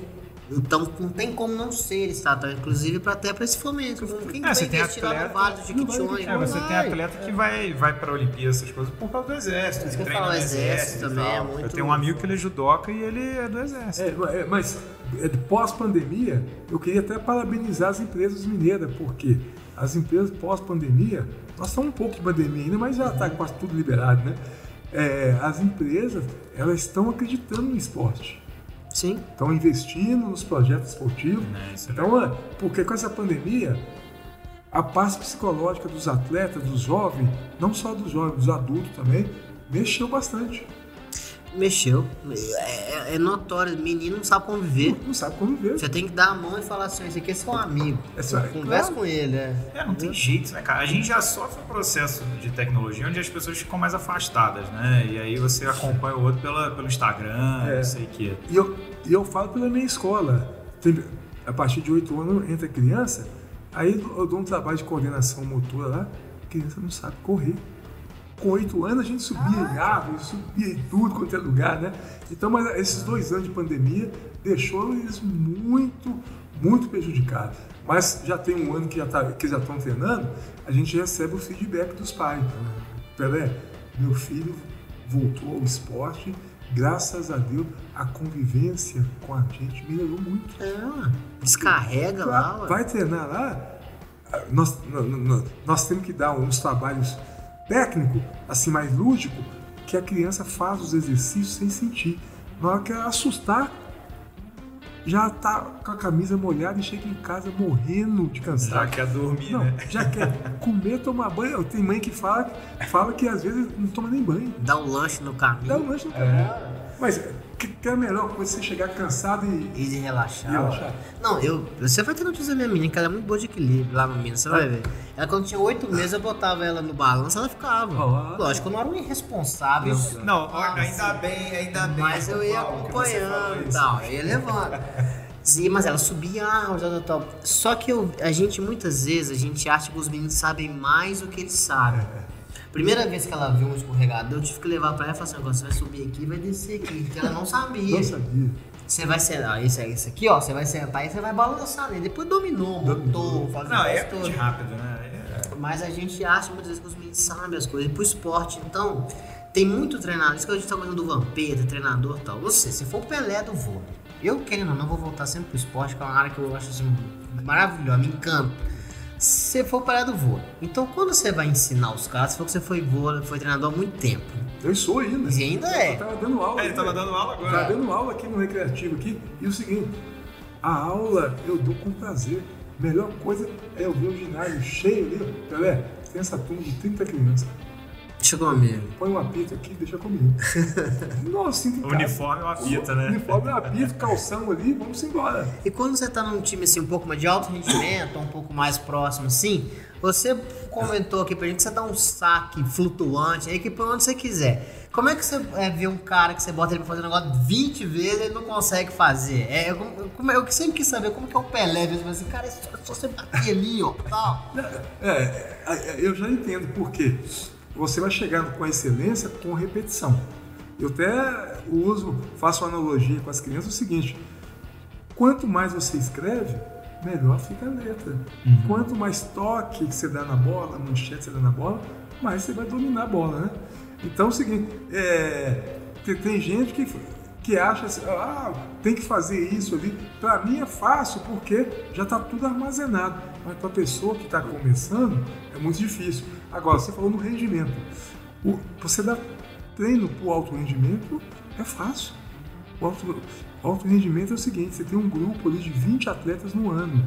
Então não tem como não ser estatal, inclusive pra, até para esse fomento. Quem É, você tem no atleta- Vale do Jequitinhonha? É, você tem vai. atleta que vai, vai pra Olimpíada, essas coisas, por causa do exército. Que eu treina no exército e também é muito- Eu tenho um amigo que ele é judoca e ele é do exército. É, é, mas é, pós-pandemia, eu queria até parabenizar as empresas mineiras, porque as empresas pós-pandemia, nós estamos um pouco de pandemia ainda, mas já está quase tudo liberado, né? É, as empresas, elas estão acreditando no esporte. Sim. estão investindo nos projetos esportivos. É, é então, é, porque com essa pandemia, a paz psicológica dos atletas, dos jovens, não só dos jovens, dos adultos também, mexeu bastante. Mexeu. É, é notório, menino não sabe conviver. Não sabe como ver. Você tem que dar a mão e falar assim, esse aqui é seu amigo. É só- Conversa claro. com ele, é. É, não tem jeito, né, cara? A gente já sofre um processo de tecnologia onde as pessoas ficam mais afastadas, né? E aí você acompanha o outro pela, pelo Instagram, É. não sei o quê. E eu, e eu falo pela minha escola. Tem- a partir de 8 anos entra criança, aí eu dou um trabalho de coordenação motora lá, a criança não sabe correr. Com 8 anos a gente subia em árvores, subia em tudo quanto é lugar, né? Então, mas esses dois anos de pandemia deixou eles muito, muito prejudicados. Mas já tem um ano que já, tá, que já estão treinando, a gente recebe o feedback dos pais. Pelé, meu filho voltou ao esporte, graças a Deus, a convivência com a gente melhorou muito. É, descarrega lá, ué. Vai treinar lá, nós, nós- nós temos que dar uns trabalhos técnicos, assim, mais lúdicos, que a criança faz os exercícios sem sentir. Na hora que assustar, já tá com a camisa molhada e chega em casa morrendo de cansado. Já quer dormir, não, né? já quer comer, tomar banho. Tem mãe que fala, fala que às vezes não toma nem banho. Dá um lanche no caminho. Dá um lanche no caminho. Mas que, que é a melhor coisa você chegar cansado e. E de relaxar. E relaxar. Não, eu. Você vai ter notícia da minha menina, que ela é muito boa de equilíbrio lá no Minas, você vai ver. Ela quando tinha oito meses, eu botava ela no balanço, ela ficava. Ah. Lógico, eu não era um irresponsável. Não, Ah, ainda bem, ainda bem. Mas eu ia acompanhando e tal, eu ia levando. Sim, mas ela subia, ah, tal, tal, tal. Só que eu, a gente, muitas vezes, a gente acha que os meninos sabem mais do que eles sabem. Primeira vez que ela viu um escorregador, eu tive que levar pra ela e falar assim, agora você vai subir aqui e vai descer aqui, porque ela não sabia. Não sabia. Você vai sentar, esse, esse aqui, ó, você vai sentar e você vai balançar nele. Depois dominou, montou, faz o Não, é todo. muito rápido, né? É- Mas a gente acha muitas vezes que os meninos sabem as coisas. E pro esporte, então, tem muito treinador. Isso que a gente tá falando do Vampeta, treinador e tal. Você, se for o Pelé do vôlei, eu querendo ou não, vou voltar sempre pro esporte, que é uma área que eu acho assim, maravilhosa, me encanta. Se for Pelé do vôlei. Então, quando você vai ensinar os caras, se for que você foi vôlei, foi treinador há muito tempo. Eu sou ainda. E ainda é. Eu tava dando aula. É, ele tava aqui, dando aula agora. Tava dando aula aqui no Recreativo aqui. E o seguinte, a aula eu dou com prazer. Melhor coisa é eu ver o ginásio cheio ali. Pelé, tem essa turma de 30 crianças. Deixa comigo. Põe um apito aqui, deixa comigo. (laughs) Nossa, sinto em O casa. uniforme é uma fita, né? Uniforme é um apito, calção ali, vamos embora. E quando você tá num time assim um pouco mais de alto rendimento, um pouco mais próximo assim, você comentou aqui pra gente que você dá um saque flutuante aí que põe onde você quiser. Como é que você é, vê um cara que você bota ele pra fazer um negócio 20 vezes e ele não consegue fazer? É, eu, como- eu sempre quis saber como que é o Pelé, mesmo assim, cara, é só, é só você bater ali, ó, tal. É, é, eu já entendo por quê. Você vai chegando com a excelência com repetição. Eu até uso, faço uma analogia com as crianças o seguinte: quanto mais você escreve, melhor fica a letra. Quanto mais toque que você dá na bola, manchete que você dá na bola, mais você vai dominar a bola, né? Então é o seguinte, é, tem, tem gente que, que acha assim, ah, tem que fazer isso ali. Para mim é fácil porque já está tudo armazenado. Mas para a pessoa que está começando é muito difícil. Agora, você falou no rendimento. O- você dá treino para o alto rendimento é fácil. O alto, alto rendimento é o seguinte: você tem um grupo ali de 20 atletas no ano.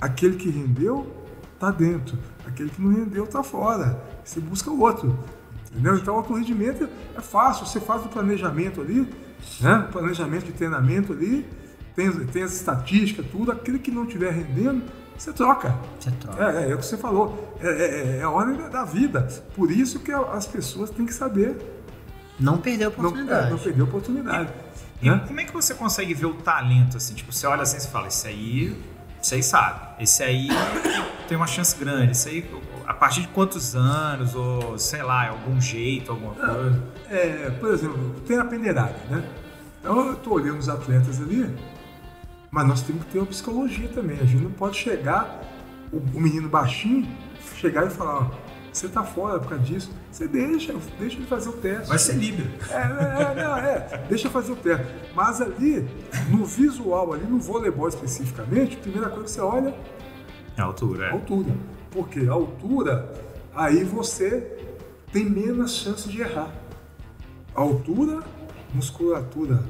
Aquele que rendeu tá dentro, aquele que não rendeu tá fora. Você busca outro. Entendeu? Então, alto rendimento é fácil. Você faz o planejamento ali, né? planejamento de treinamento ali, tem, tem as estatísticas, tudo. Aquele que não estiver rendendo, você troca. Você troca. É, é, é o que você falou. É, é, é a hora da- da vida. Por isso que as pessoas têm que saber Não perder a não, oportunidade. é, não perder a oportunidade. E né? como é que você consegue ver o talento, assim? Tipo, você olha assim e fala, esse aí, esse aí sabe. Esse aí tem uma chance grande. Esse aí, a partir de quantos anos, ou sei lá, algum jeito, alguma coisa. É, por exemplo, tem a peneirada, né? Então eu estou olhando os atletas ali, mas nós temos que ter uma psicologia também. A gente não pode chegar, o, o menino baixinho, chegar e falar, ó, você tá fora por causa disso. Você deixa, deixa ele fazer o teste. Vai ser livre. É, é, é, não, é, deixa eu fazer o teste. Mas ali, no visual, ali no voleibol especificamente, a primeira coisa que você olha É a altura, é. altura. Porque a altura, aí você tem menos chance de errar. A altura, musculatura,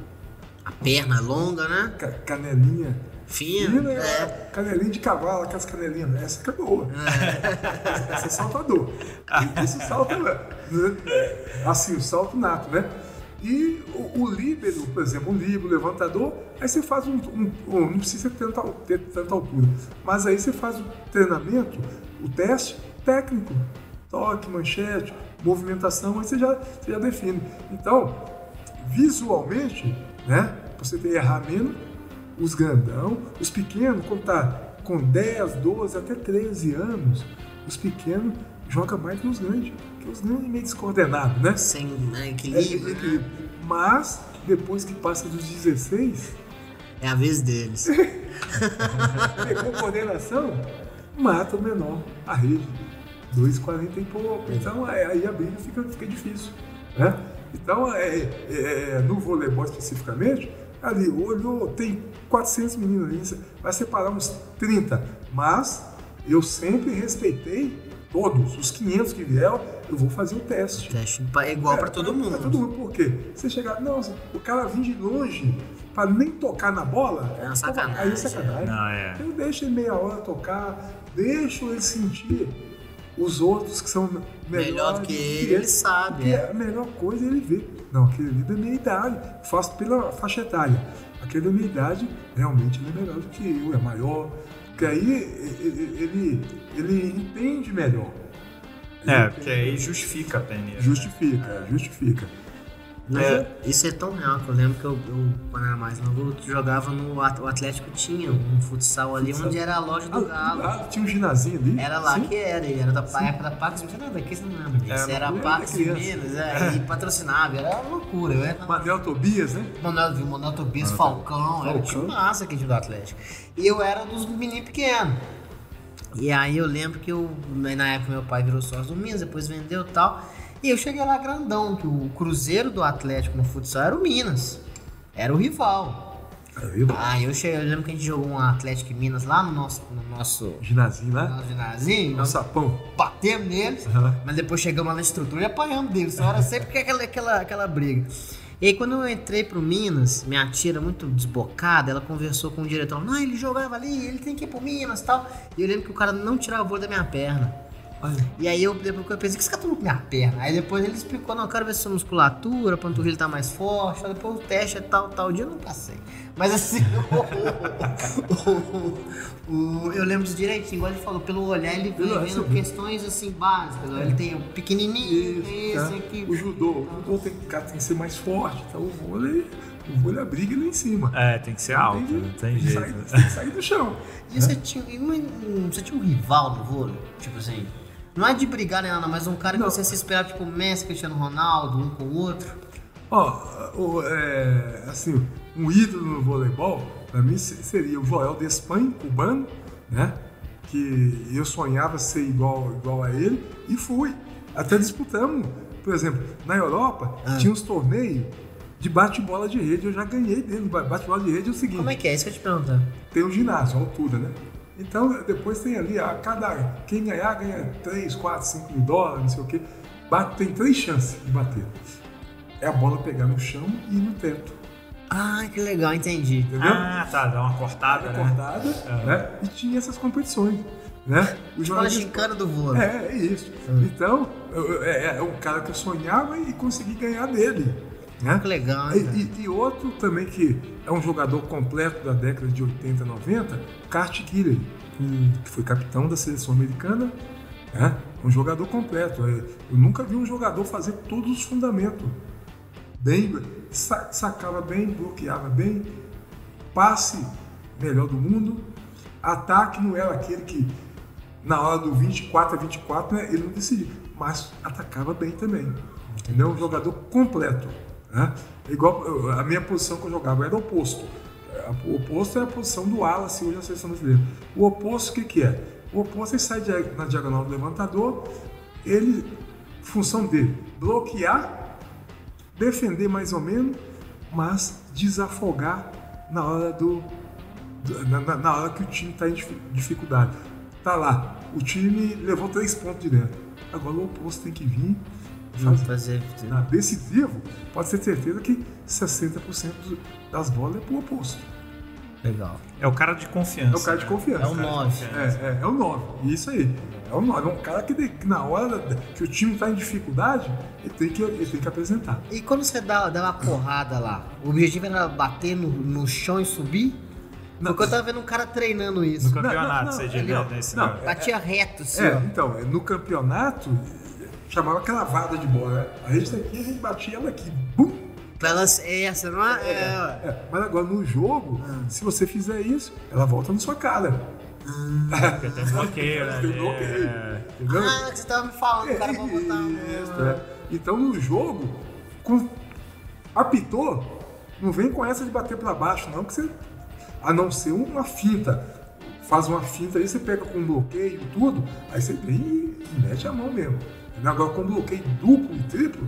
A perna longa, né? ca- canelinha Fina. fina, É. canelinha de cavalo, aquelas canelinhas. Essa que é boa. (laughs) Essa é saltador. Isso salta, né? assim, o salto nato, né? E o, o líbero, por exemplo, o líbero, o levantador, aí você faz um, um- um- não precisa ter tanta, ter tanta altura, mas aí você faz o treinamento, o teste técnico, toque, manchete, movimentação, aí você já, você já define. Então, visualmente, né, você ter errar menos, os grandão, os pequenos, quando tá com 10, 12, até 13 anos, os pequenos jogam mais que os grandes, porque os grandes é meio descoordenados, né? Sem né, É, equilíbrio, né? equilíbrio. Mas, depois que passa dos 16, É a vez deles. (laughs) pegou coordenação, mata o menor, a rede. 2,40 e pouco. Então aí aí a briga fica, fica difícil. Né? Então, é, é, é, no voleibol especificamente, ali olhou, tem 400 meninos ali, vai separar uns 30. Mas eu sempre respeitei todos, os 500 que vier, eu vou fazer o teste. Teste é igual é, para todo mundo. Pra todo mundo, por quê? Você chegar, nossa, o cara vir de longe para nem tocar na bola, é uma sacanagem. Aí é sacanagem. Não, é. Eu deixo ele meia hora tocar, deixo ele sentir os outros que são melhor do que ele, ele sabe. É. a melhor coisa é ele ver. Não, aquele ali da minha idade, faço pela faixa etária. Aquele da minha idade, realmente ele é melhor do que eu, é maior. Porque aí ele, ele, ele entende melhor. É, porque aí justifica a peneira. Justifica, né? justifica. Mas é. isso é tão real que eu lembro que eu, eu quando era mais novo, eu jogava no. O Atlético tinha um futsal ali futsal. onde era a loja do ah, Galo. Ah, tinha um ginásio ali? Era lá Sim. que era, e era da Sim. época da Pax, não tinha nada aqui, você não lembra disso. É, era a Pax Minas, é, e patrocinava, era uma loucura. Eu era... Manuel Tobias, né? Manuel, Manuel Tobias, ah, Falcão, Falcão, era tinha massa aqui do Atlético. E eu era dos meninos pequenos. E aí eu lembro que eu, na época meu pai virou sócio do Minas, depois vendeu e tal. E eu cheguei lá grandão, que o Cruzeiro do Atlético no futsal era o Minas. Era o rival. Ah, eu, cheguei, eu lembro que a gente jogou um Atlético Minas lá no nosso. No nosso ginazinho lá? No nosso ginazinho. No sapão. Batemos neles, uhum. mas depois chegamos lá na estrutura e apanhamos deles. Só era sempre aquela, aquela, aquela briga. E aí, quando eu entrei pro Minas, minha tia era muito desbocada, ela conversou com o diretor: Não, ele jogava ali, ele tem que ir pro Minas e tal. E eu lembro que o cara não tirava o voo da minha perna. E aí eu depois eu pensei, que esse cara tá com minha perna? Aí depois ele explicou, não, eu quero ver se a musculatura, a panturrilha tá mais forte, aí depois o teste é tal, tal dia eu não passei. Mas assim, (laughs) o, o, eu lembro direitinho, igual ele falou, pelo olhar ele vem vendo questões assim básicas. Ele tem o pequenininho, Isso, esse tá? aqui. O judô, o judô tem, cara, tem que ser mais forte, então o vôlei o vôlei a briga lá em cima. É, tem que ser alto, tem, não tem, jeito. Sair, tem que sair do chão. E né? você, tinha, você tinha um rival no vôlei? Tipo assim, não é de brigar nem nada, mas um cara que não. você se esperava, tipo Messi, Cristiano Ronaldo, um com o outro. Ó, oh, é, assim, um ídolo no voleibol, pra mim seria o Joel Despain, cubano, né? Que eu sonhava ser igual, igual a ele e fui. Até disputamos, por exemplo, na Europa, ah. tinha uns torneios de bate-bola de rede, eu já ganhei dele. Bate-bola de rede é o seguinte. Como é que é? Isso que eu te pergunto. Tem um ginásio, altura, né? Então, depois tem ali, a cada. Quem ganhar, ganha 3, 4, 5 mil dólares, não sei o quê. Bate, tem três chances de bater. É a bola pegar no chão e ir no teto. Ah, que legal, entendi. Entendeu? Ah, tá, dá uma cortada, né? cortada, é. né? E tinha essas competições. Né? O a gincana do vôlei. É, é isso. Hum. Então, é, é um cara que eu sonhava e consegui ganhar dele. Né? Que legal. E, e, e, outro também que é um jogador completo da década de 80, 90, Kart Killer, que foi capitão da seleção americana. Né? Um jogador completo. É, eu nunca vi um jogador fazer todos os fundamentos. Bem, sacava bem, bloqueava bem, passe melhor do mundo, ataque não era aquele que na hora do 24 a 24 né, ele não decidia, mas atacava bem também. Entendeu? Um jogador completo. Né? Igual a minha posição que eu jogava era o oposto. O oposto é a posição do Wallace hoje na seleção brasileira. O oposto o que, que é? O oposto ele sai na diagonal do levantador, ele, função dele, bloquear, defender mais ou menos, mas desafogar na hora do. na, na hora que o time está em dificuldade. Tá lá, o time levou três pontos de dentro. Agora o oposto tem que vir fazer. fazer. Na decisivo, pode ter certeza que 60% das bolas é pro oposto. Legal. É o cara de confiança. É o cara de confiança. É o 9. É, é, é, o 9. Isso aí. É o 9. É um cara que, na hora que o time está em dificuldade, ele tem, que, ele tem que apresentar. E quando você dá, dá uma porrada lá, o objetivo era bater no, no chão e subir? Não, Porque eu tava vendo um cara treinando isso. No campeonato, não, não, você diria nesse não, Batia reto, sim. É, então, no campeonato, chamava cravada de bola. Né? A gente aqui, a gente batia ela aqui. Bum! Pra ela é essa, não é? É, é. Mas agora no jogo, ah. se você fizer isso, ela volta na sua cara. Ah, (laughs) porque tem bloqueio, né? Tem bloqueio. É. Entendeu? Ah, que você tava me falando, cara, vou botar. É. Então no jogo, com... apitou, não vem com essa de bater para baixo, não, que você. A não ser uma finta. Faz uma finta aí, você pega com bloqueio e tudo, aí você vem e mete a mão mesmo. Agora, com bloqueio duplo e triplo,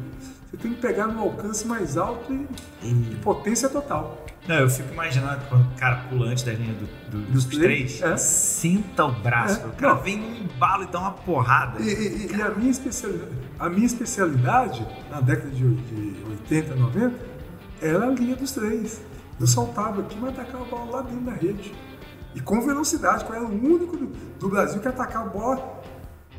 você tem que pegar no alcance mais alto e, e potência total. Não, eu fico imaginando quando o cara pula antes da linha do, do, dos, dos três, três é. sinta o braço. É. O cara Não. vem num embalo e dá uma porrada. E, e, e, a, minha especialidade, a minha especialidade, na década de, de 80, 90, era a linha dos três. Eu saltava aqui, mas atacava a bola lá dentro da rede. E com velocidade, eu era o único do, do Brasil que atacava a bola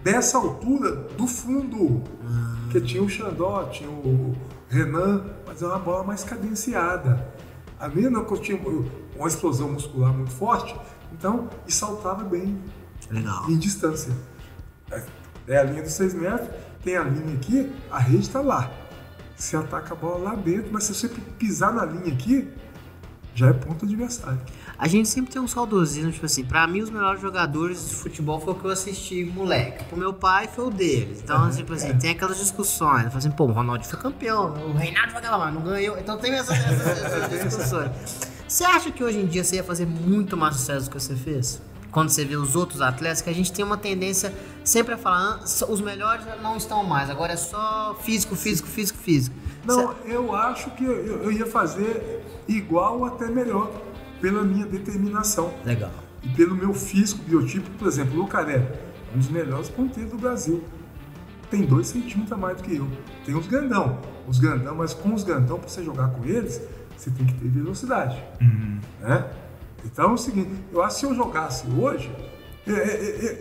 dessa altura do fundo. Hum. Que tinha o Xandó, tinha o Renan, mas era uma bola mais cadenciada. A eu tinha uma explosão muscular muito forte, então, e saltava bem. Legal. Em distância. É, é a linha dos 6 metros, tem a linha aqui, a rede está lá. Você ataca a bola lá dentro, mas se você pisar na linha aqui, já é ponto adversário. A gente sempre tem um saudosismo, tipo assim, pra mim os melhores jogadores de futebol foi o que eu assisti moleque. Pro meu pai foi o deles. Então, uhum, tipo assim, é. tem aquelas discussões. Tipo assim, pô, o Ronaldo foi campeão, o Reinaldo jogava lá, não ganhou. Então tem essas, essas, essas (laughs) discussões. Você acha que hoje em dia você ia fazer muito mais sucesso do que você fez? Quando você vê os outros atletas, que a gente tem uma tendência sempre a falar, ah, os melhores não estão mais, agora é só físico, físico, físico, físico. Não, eu acho que eu, eu ia fazer igual ou até melhor, pela minha determinação. Legal. E pelo meu físico, biotipo, por exemplo, o Lucaré, um dos melhores ponteiros do Brasil. Tem dois centímetros a mais do que eu. Tem os grandão. Os grandão, mas com os grandão, para você jogar com eles, você tem que ter velocidade. Uhum. Né? Então é o seguinte, eu acho que se eu jogasse hoje,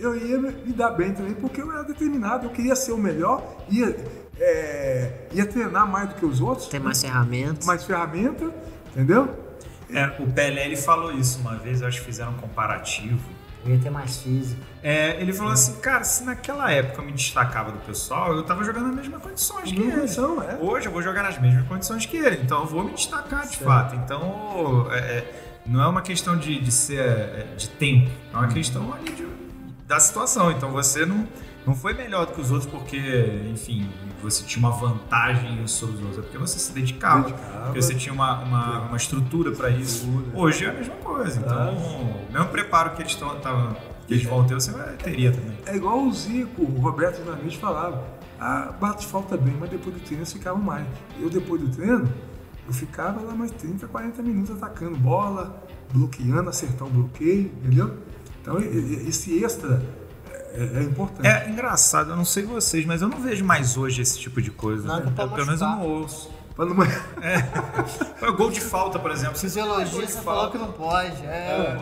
eu ia me dar bem também, porque eu era determinado, eu queria ser o melhor, ia, é, ia treinar mais do que os outros. Tem mais ferramentas. Mais ferramenta, entendeu? É, o Pelé ele falou isso uma vez, eu acho que fizeram um comparativo. Eu ia ter mais físico. É, ele falou assim, cara, se naquela época eu me destacava do pessoal, eu tava jogando nas mesmas condições que ele. É. Hoje eu vou jogar nas mesmas condições que ele, então eu vou me destacar de certo. fato. Então, é, é, não é uma questão de, de ser é, de tempo, é uma questão ali de, da situação. Então você não não foi melhor do que os outros porque, enfim, você tinha uma vantagem sobre os outros, é porque você se dedicava, dedicava porque você tinha uma, uma, uma estrutura para isso. Hoje é a mesma coisa, então, o mesmo preparo que eles estão que eles vão ter, você vai, teria também. É igual o Zico, o Roberto Dinamite falava, ah, bate falta bem, mas depois do treino eles ficavam mais. Eu, depois do treino, eu ficava lá mais 30, 40 minutos atacando bola, bloqueando, acertar o bloqueio, entendeu? Então, esse extra é, é, importante. É engraçado, eu não sei vocês, mas eu não vejo mais hoje esse tipo de coisa. Não, né? Pelo menos eu não ouço. Não... (laughs) É. O gol de falta, por exemplo. Fisiologia, você falou que não pode. É. é,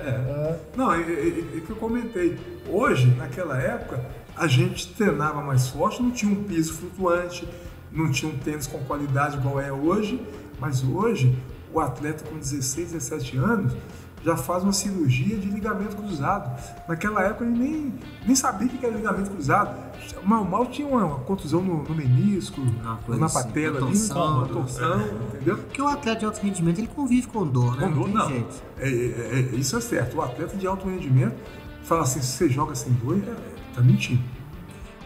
é. é. Não, é, é, que eu comentei. Hoje, naquela época, a gente treinava mais forte, não tinha um piso flutuante, não tinha um tênis com qualidade igual é hoje, mas hoje, o atleta com 16, 17 anos, já faz uma cirurgia de ligamento cruzado. Naquela época ele nem, nem sabia o que era ligamento cruzado. Mal, mal tinha uma, contusão no, no menisco, na assim, patela, ali, uma torção, entendeu? Porque o atleta de alto rendimento ele convive com dor, né? Com dor, não. não. É, é, é, isso é certo. O atleta de alto rendimento fala assim: se você joga sem dor, é, tá mentindo.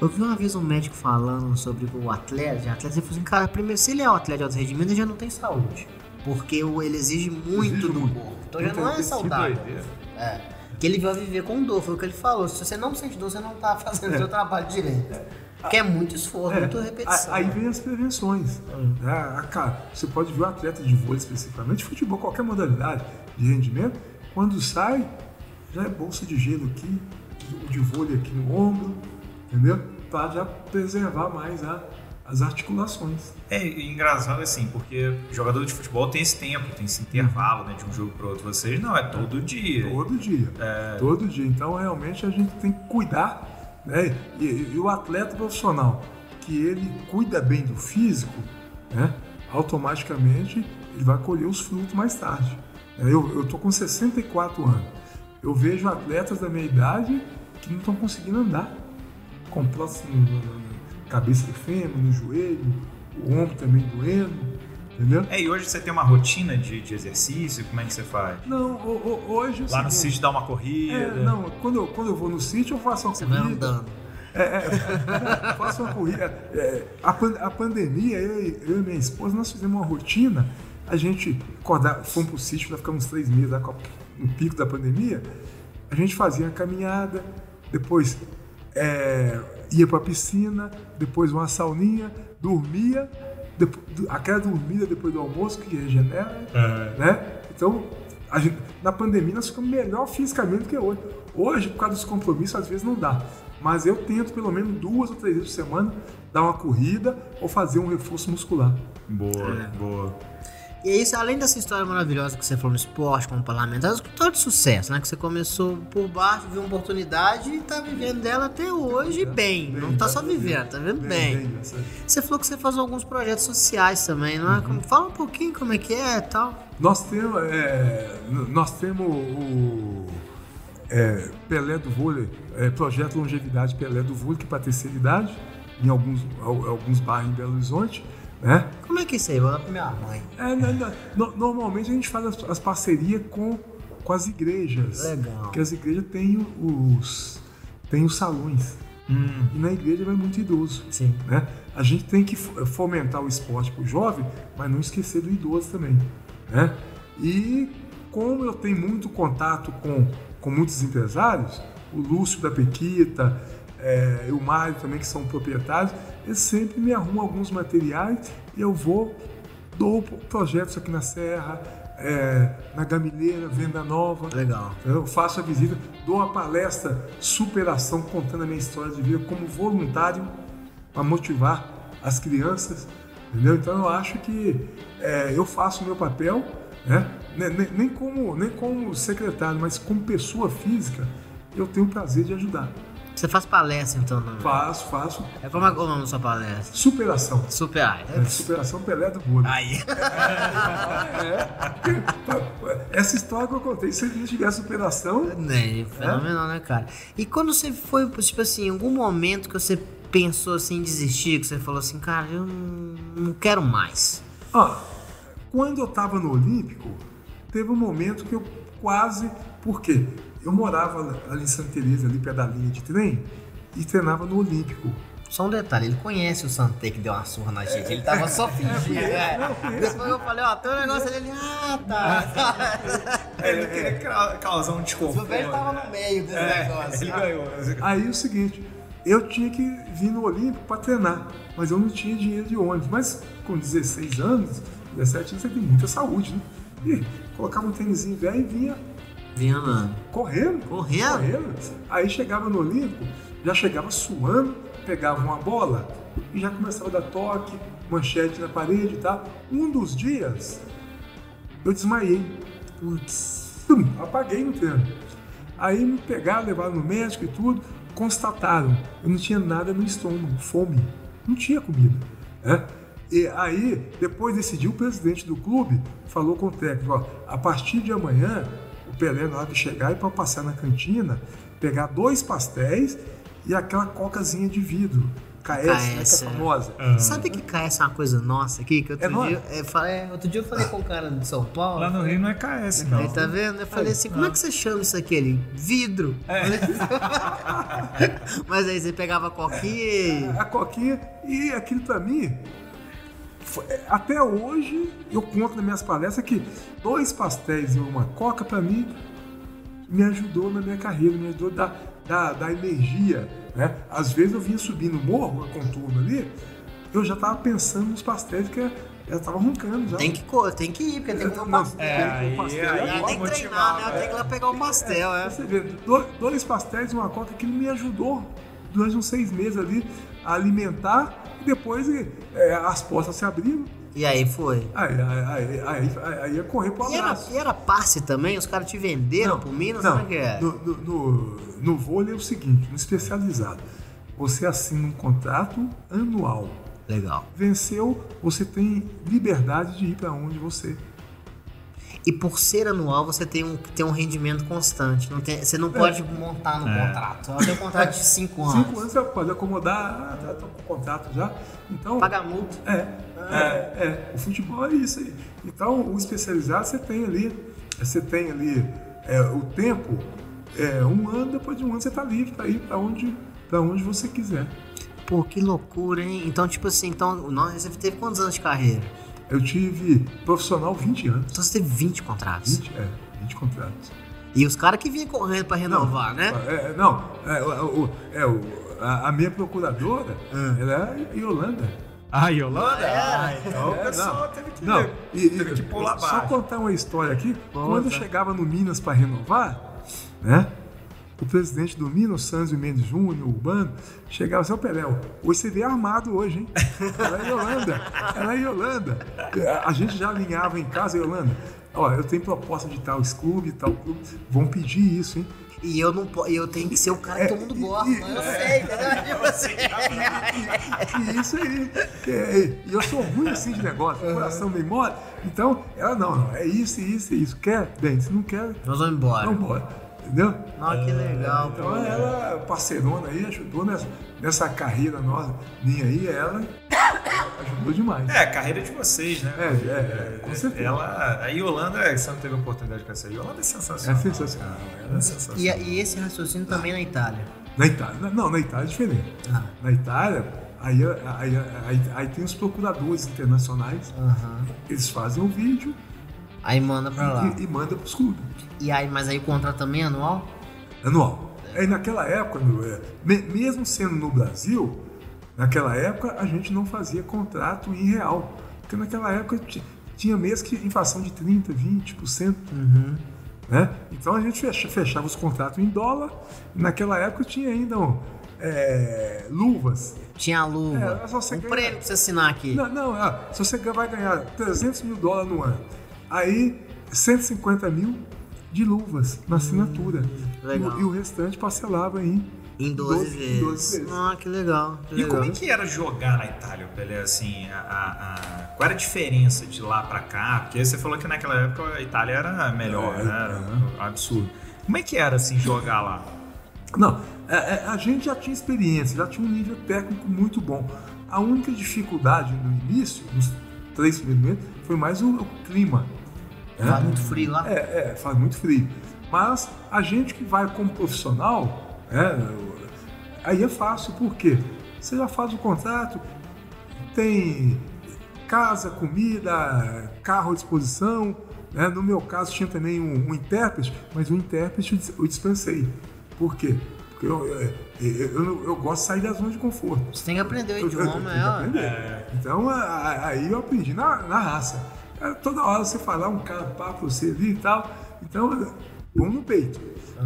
Eu vi uma vez um médico falando sobre o atleta, o atleta, ele falou assim, cara, primeiro, se ele é um atleta de alto rendimento, ele já não tem saúde. Porque ele exige muito exige do muito. corpo. Então já não é saudável. É. Que ele vai viver com dor, foi o que ele falou. Se você não sente dor, você não tá fazendo o é. seu trabalho direito. É. Porque é muito esforço, é. muita repetição. Aí vem as prevenções. Hum. É, cara, você pode ver o atleta de vôlei especificamente, futebol, qualquer modalidade de rendimento, quando sai, já é bolsa de gelo aqui, de vôlei aqui no ombro, entendeu? Para já preservar mais a, as articulações. É engraçado assim, porque jogador de futebol tem esse tempo, tem esse intervalo né, de um jogo para outro. Vocês não, é todo dia. Todo dia. É... Todo dia. Então realmente a gente tem que cuidar, né? E, e, o atleta profissional que ele cuida bem do físico, né? Automaticamente ele vai colher os frutos mais tarde. Eu, eu tô com 64 anos. Eu vejo atletas da minha idade que não estão conseguindo andar. Com próximo cabeça de fêmur, no joelho, o ombro também doendo, entendeu? É, e hoje você tem uma rotina de, de exercício, como é que você faz? Não, o, o, hoje... Lá seguinte, no sítio dá uma corrida? É, não, quando eu, quando eu vou no sítio eu faço uma você corrida. Você vai andando. É, é, (laughs) faço uma corrida. É, a, a pandemia, eu, eu, e minha esposa, nós fizemos uma rotina, a gente acordar, fomos pro sítio para ficar uns três meses lá, no pico da pandemia, a gente fazia a caminhada, depois é, ia pra piscina, depois uma sauninha, dormia, depois, aquela dormida depois do almoço que regenera, É. né? Então, a gente- na pandemia nós ficamos melhor fisicamente do que hoje. Hoje, por causa dos compromissos, às vezes não dá. Mas eu tento pelo menos duas ou três vezes por semana dar uma corrida ou fazer um reforço muscular. Boa, boa. E é isso, além dessa história maravilhosa que você falou no esporte, como parlamentar, é história de sucesso, né? Que você começou por baixo, viu uma oportunidade e tá vivendo dela até hoje bem. Bem, não tá só vivendo, tá vivendo Bem, bem. Você falou que você faz alguns projetos sociais também, não é? Como- Fala um pouquinho como é que é e tal. Nós temos, é, nós temos o é, Pelé do Vôlei, é, projeto Longevidade Pelé do Vôlei, que é para terceira idade, em alguns, al- alguns bairros em Belo Horizonte. Né? Como é que é isso aí? Vou dar pra minha mãe. É, no- normalmente a gente faz as, as parcerias com, com as igrejas. Legal. Porque as igrejas têm os, têm os salões. Hum, E na igreja vai muito idoso. Sim. né? A gente tem que fo- fomentar o esporte para o jovem, mas não esquecer do idoso também. Né? E como eu tenho muito contato com, com muitos empresários, o Lúcio da Pequita, é, o Mário também, que são proprietários, eles sempre me arrumam alguns materiais e eu vou, dou projetos aqui na Serra, é, na Gamileira, Venda Nova. Legal. Eu faço a visita, dou uma palestra superação contando a minha história de vida como voluntário para motivar as crianças, entendeu? Então eu acho que é, eu faço o meu papel, né? Nem, nem- nem como, nem como secretário, mas como pessoa física, eu tenho o prazer de ajudar. Você faz palestra então também? Faço, faço. É como é o nome da sua palestra? Superação. Super Ai. É, superação Pelé do Bolo. Aí. (laughs) Essa história que eu contei, se não tiver superação, Nem, fenomenal, né, cara? E quando você foi, tipo assim, em algum momento que você pensou assim em desistir, que você falou assim, cara, eu não, não quero mais. Ó, quando eu estava no Olímpico, teve um momento que eu quase. Por quê? Eu morava ali em Santa Teresa, ali perto da linha de trem, e treinava no Olímpico. Só um detalhe, ele conhece o Santê que deu uma surra na gente, ele tava só (laughs) fingindo, né? não, conheço. Depois eu falei, ó, tem um negócio ali, ele, ah, tá. ele não queria causar um desconforto. O velho tava no meio desse É, negócio. ele ganhou. Aí é o seguinte, eu tinha que vir no Olímpico para treinar, mas eu não tinha dinheiro de ônibus. Mas com 16 anos, 17 anos, você tem muita saúde, né? E colocava um tênisinho velho e vinha Andando. correndo. Correndo? Correndo. Aí chegava no Olímpico, já chegava suando, pegava uma bola e já começava a dar toque, manchete na parede e tal. Um dos dias, eu desmaiei. Putz. Apaguei no treino. Aí me pegaram, levaram no médico e tudo, constataram, eu não tinha nada no estômago, fome, não tinha comida. Né? E aí, depois desse dia, o presidente do clube falou com o técnico, ó, a partir de amanhã, Pelé, na hora de chegar, e para passar na cantina, pegar dois pastéis e aquela cocazinha de vidro, KS, né, que é é. famosa. Sabe que KS é uma coisa nossa aqui? Que outro, É dia, é, é, outro dia eu falei com um cara de São Paulo. Lá no Rio não é KS, não. Aí tá vendo? Eu falei assim, como é que você chama isso aqui? Ele, vidro. (laughs) Mas aí você pegava a coquinha e... a coquinha e aquilo pra mim até hoje eu conto nas minhas palestras que dois pastéis e uma coca pra mim me ajudou na minha carreira, me ajudou a dar, dar, dar energia, né? Às vezes eu vinha subindo o morro, a contorno ali, eu já tava pensando nos pastéis que eu já tava roncando já. Tem que, tem que ir, porque tem que ter um pastel. É, tem que ter um aí- pastel aí- Tem que motivar, treinar, né? Tem que ir lá pegar o pastel, é. Você vê, dois, dois pastéis e uma coca que me ajudou durante uns seis meses ali a alimentar e depois é, as portas se abriram. E aí foi. Aí, aí, aí, aí, ia correr pro era, abraço. e era passe também? Os caras te venderam pro Minas? Como é que é? No, no, no, no vôlei é o seguinte, no especializado, você assina um contrato anual. Legal. Venceu, você tem liberdade de ir para onde você. E por ser anual, você tem um, tem um rendimento constante. Não tem, você não pode montar no É. contrato. Ela tem um contrato de 5 anos. (laughs) Cinco anos você pode acomodar, tá, tô com o contrato já. Então, Paga multa. É, é, é, o futebol é isso aí. Então, o especializado você tem ali, você tem ali é, o tempo, é, um ano, depois de um ano você tá livre para ir para onde, pra onde você quiser. Pô, que loucura, hein? Então, tipo assim, então, nós, você teve quantos anos de carreira? Eu tive profissional 20 anos. Então você teve 20 contratos. 20, é, 20 contratos. E os caras que vinham correndo pra renovar, né? É, é, não, é, o, o- é, o- a, a minha procuradora, ela é Yolanda. Ah, Yolanda? Ah, então o É, pessoal não. teve que, Não, e, teve e- que pular só abaixo. contar uma história aqui. Conta. Quando eu chegava no Minas para renovar, né? O presidente do Minas, Sanzio Mendes Júnior, Urbano, chegava assim, ô Peléu, hoje você veio armado hoje, hein? (laughs) Ela é Yolanda, ela é Yolanda. A gente já alinhava em casa, Yolanda, ó, eu tenho proposta de tal clube, tal clube, vão pedir isso, hein? E eu não eu tenho que ser o cara que todo mundo gosta. e- eu sei, entendeu? (laughs) Tipo assim. E isso aí. É, E eu sou ruim assim de negócio, coração meio mole. Então, ela não, não, é isso, isso, isso. Quer? Bem, se não quer, Nós vamos embora. vamos embora. Entendeu? Nossa, que legal, pô. Então ela, parceirona aí, ajudou nessa, nessa carreira nossa, minha aí, ela (coughs) ajudou demais. É, a carreira de vocês, né? É, é, é, com certeza. Ela, a Yolanda, você não teve oportunidade de conhecer. A Yolanda é sensacional. É sensacional. cara. Ela é sensacional. E, e esse raciocínio também na Itália. Na Itália, não, na Itália é diferente. Ah, Na Itália, aí, aí, aí, aí tem os procuradores internacionais, aham. eles fazem um vídeo Aí manda pra lá. e, e mandam para os clubes. E aí, mas aí o contrato também é anual? anual. Aí naquela época, no- é, me- mesmo sendo no Brasil, naquela época a gente não fazia contrato em real. Porque naquela época ti- tinha mês que inflação de 30%, 20%. Uhum. Né? Então a gente fecha- fechava os contratos em dólar. Naquela época tinha ainda um, é, luvas. Tinha a luva. É, um ganha- prêmio pra você assinar aqui. Não, não, ah, se você vai ganhar 300 mil dólares no ano, aí 150 mil de luvas na assinatura. legal. E, e o restante parcelava em Em 12, Doze- vezes. doze vezes. Ah, que legal. Que E legal. como é que era jogar na Itália, Pelé? Assim, a, a- a- qual era a diferença de lá pra cá? Porque você falou que naquela época a Itália era melhor, É, né? Era um absurdo. Como é que era, assim, jogar lá? Não, é, é, a gente já tinha experiência, já tinha um nível técnico muito bom. A única dificuldade no início, nos três primeiros meses, foi mais o, o clima. Né? Faz muito frio lá? É, é, faz muito frio. Mas a gente que vai como profissional, é, aí é fácil, por quê? Você já faz o contrato, tem casa, comida, carro à disposição. né? No meu caso tinha também um, um intérprete, mas o intérprete eu dis- eu dispensei. Por quê? Porque eu, eu, eu, eu- eu gosto de sair da zona de conforto. Você tem que aprender o Eu- eu- eu idioma, tenho que é. Então aí eu aprendi na, na raça. É, Toda hora você falar um cara papo você ali e tal. Então, bom no peito.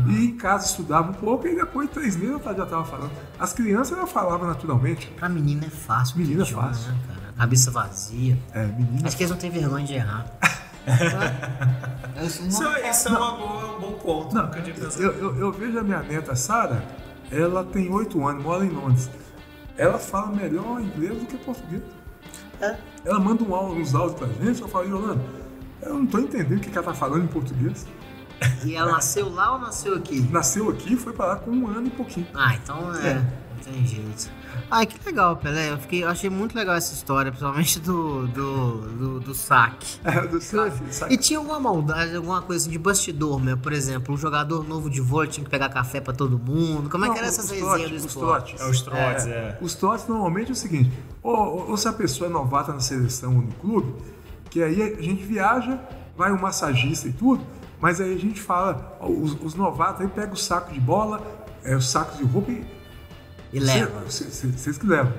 E em casa estudava um pouco e depois de três meses eu já estava falando. As crianças já falavam naturalmente. Pra menina é fácil. Menina é fácil. Né, cara? Cabeça vazia. É, menina. Acho que eles não têm vergonha de errar. Eu- Isso, é- isso é uma boa- um bom ponto. Não, eu, eu, eu vejo a minha neta Sara, ela tem oito anos, mora em Londres. Ela fala melhor inglês do que português. É. Ela manda um áudio, uns áudios pra gente, eu falo, Yolanda, eu não tô entendendo o que que ela tá falando em português. E ela nasceu lá ou nasceu aqui? Nasceu aqui, foi pra lá com um ano e pouquinho. Ah, então é. É. Não tem jeito. Ai, que legal, Pelé. Eu, fiquei, eu achei muito legal essa história, principalmente do, do, do, do saque. (laughs) Do saque, saque. E tinha alguma maldade, alguma coisa assim de bastidor, meu? Por exemplo, um jogador novo de vôlei tinha que pegar café pra todo mundo. Como é Não, que era essas os resenhas do trotes, os esporte? trotes. É, os trotes, é. Os trotes normalmente é o seguinte, ou, ou- se a pessoa é novata na seleção ou no clube, que aí a gente viaja, vai um massagista e tudo, mas aí a gente fala, os, os novatos aí pegam o saco de bola, é, os sacos de roupa e E leva. Vocês que levam.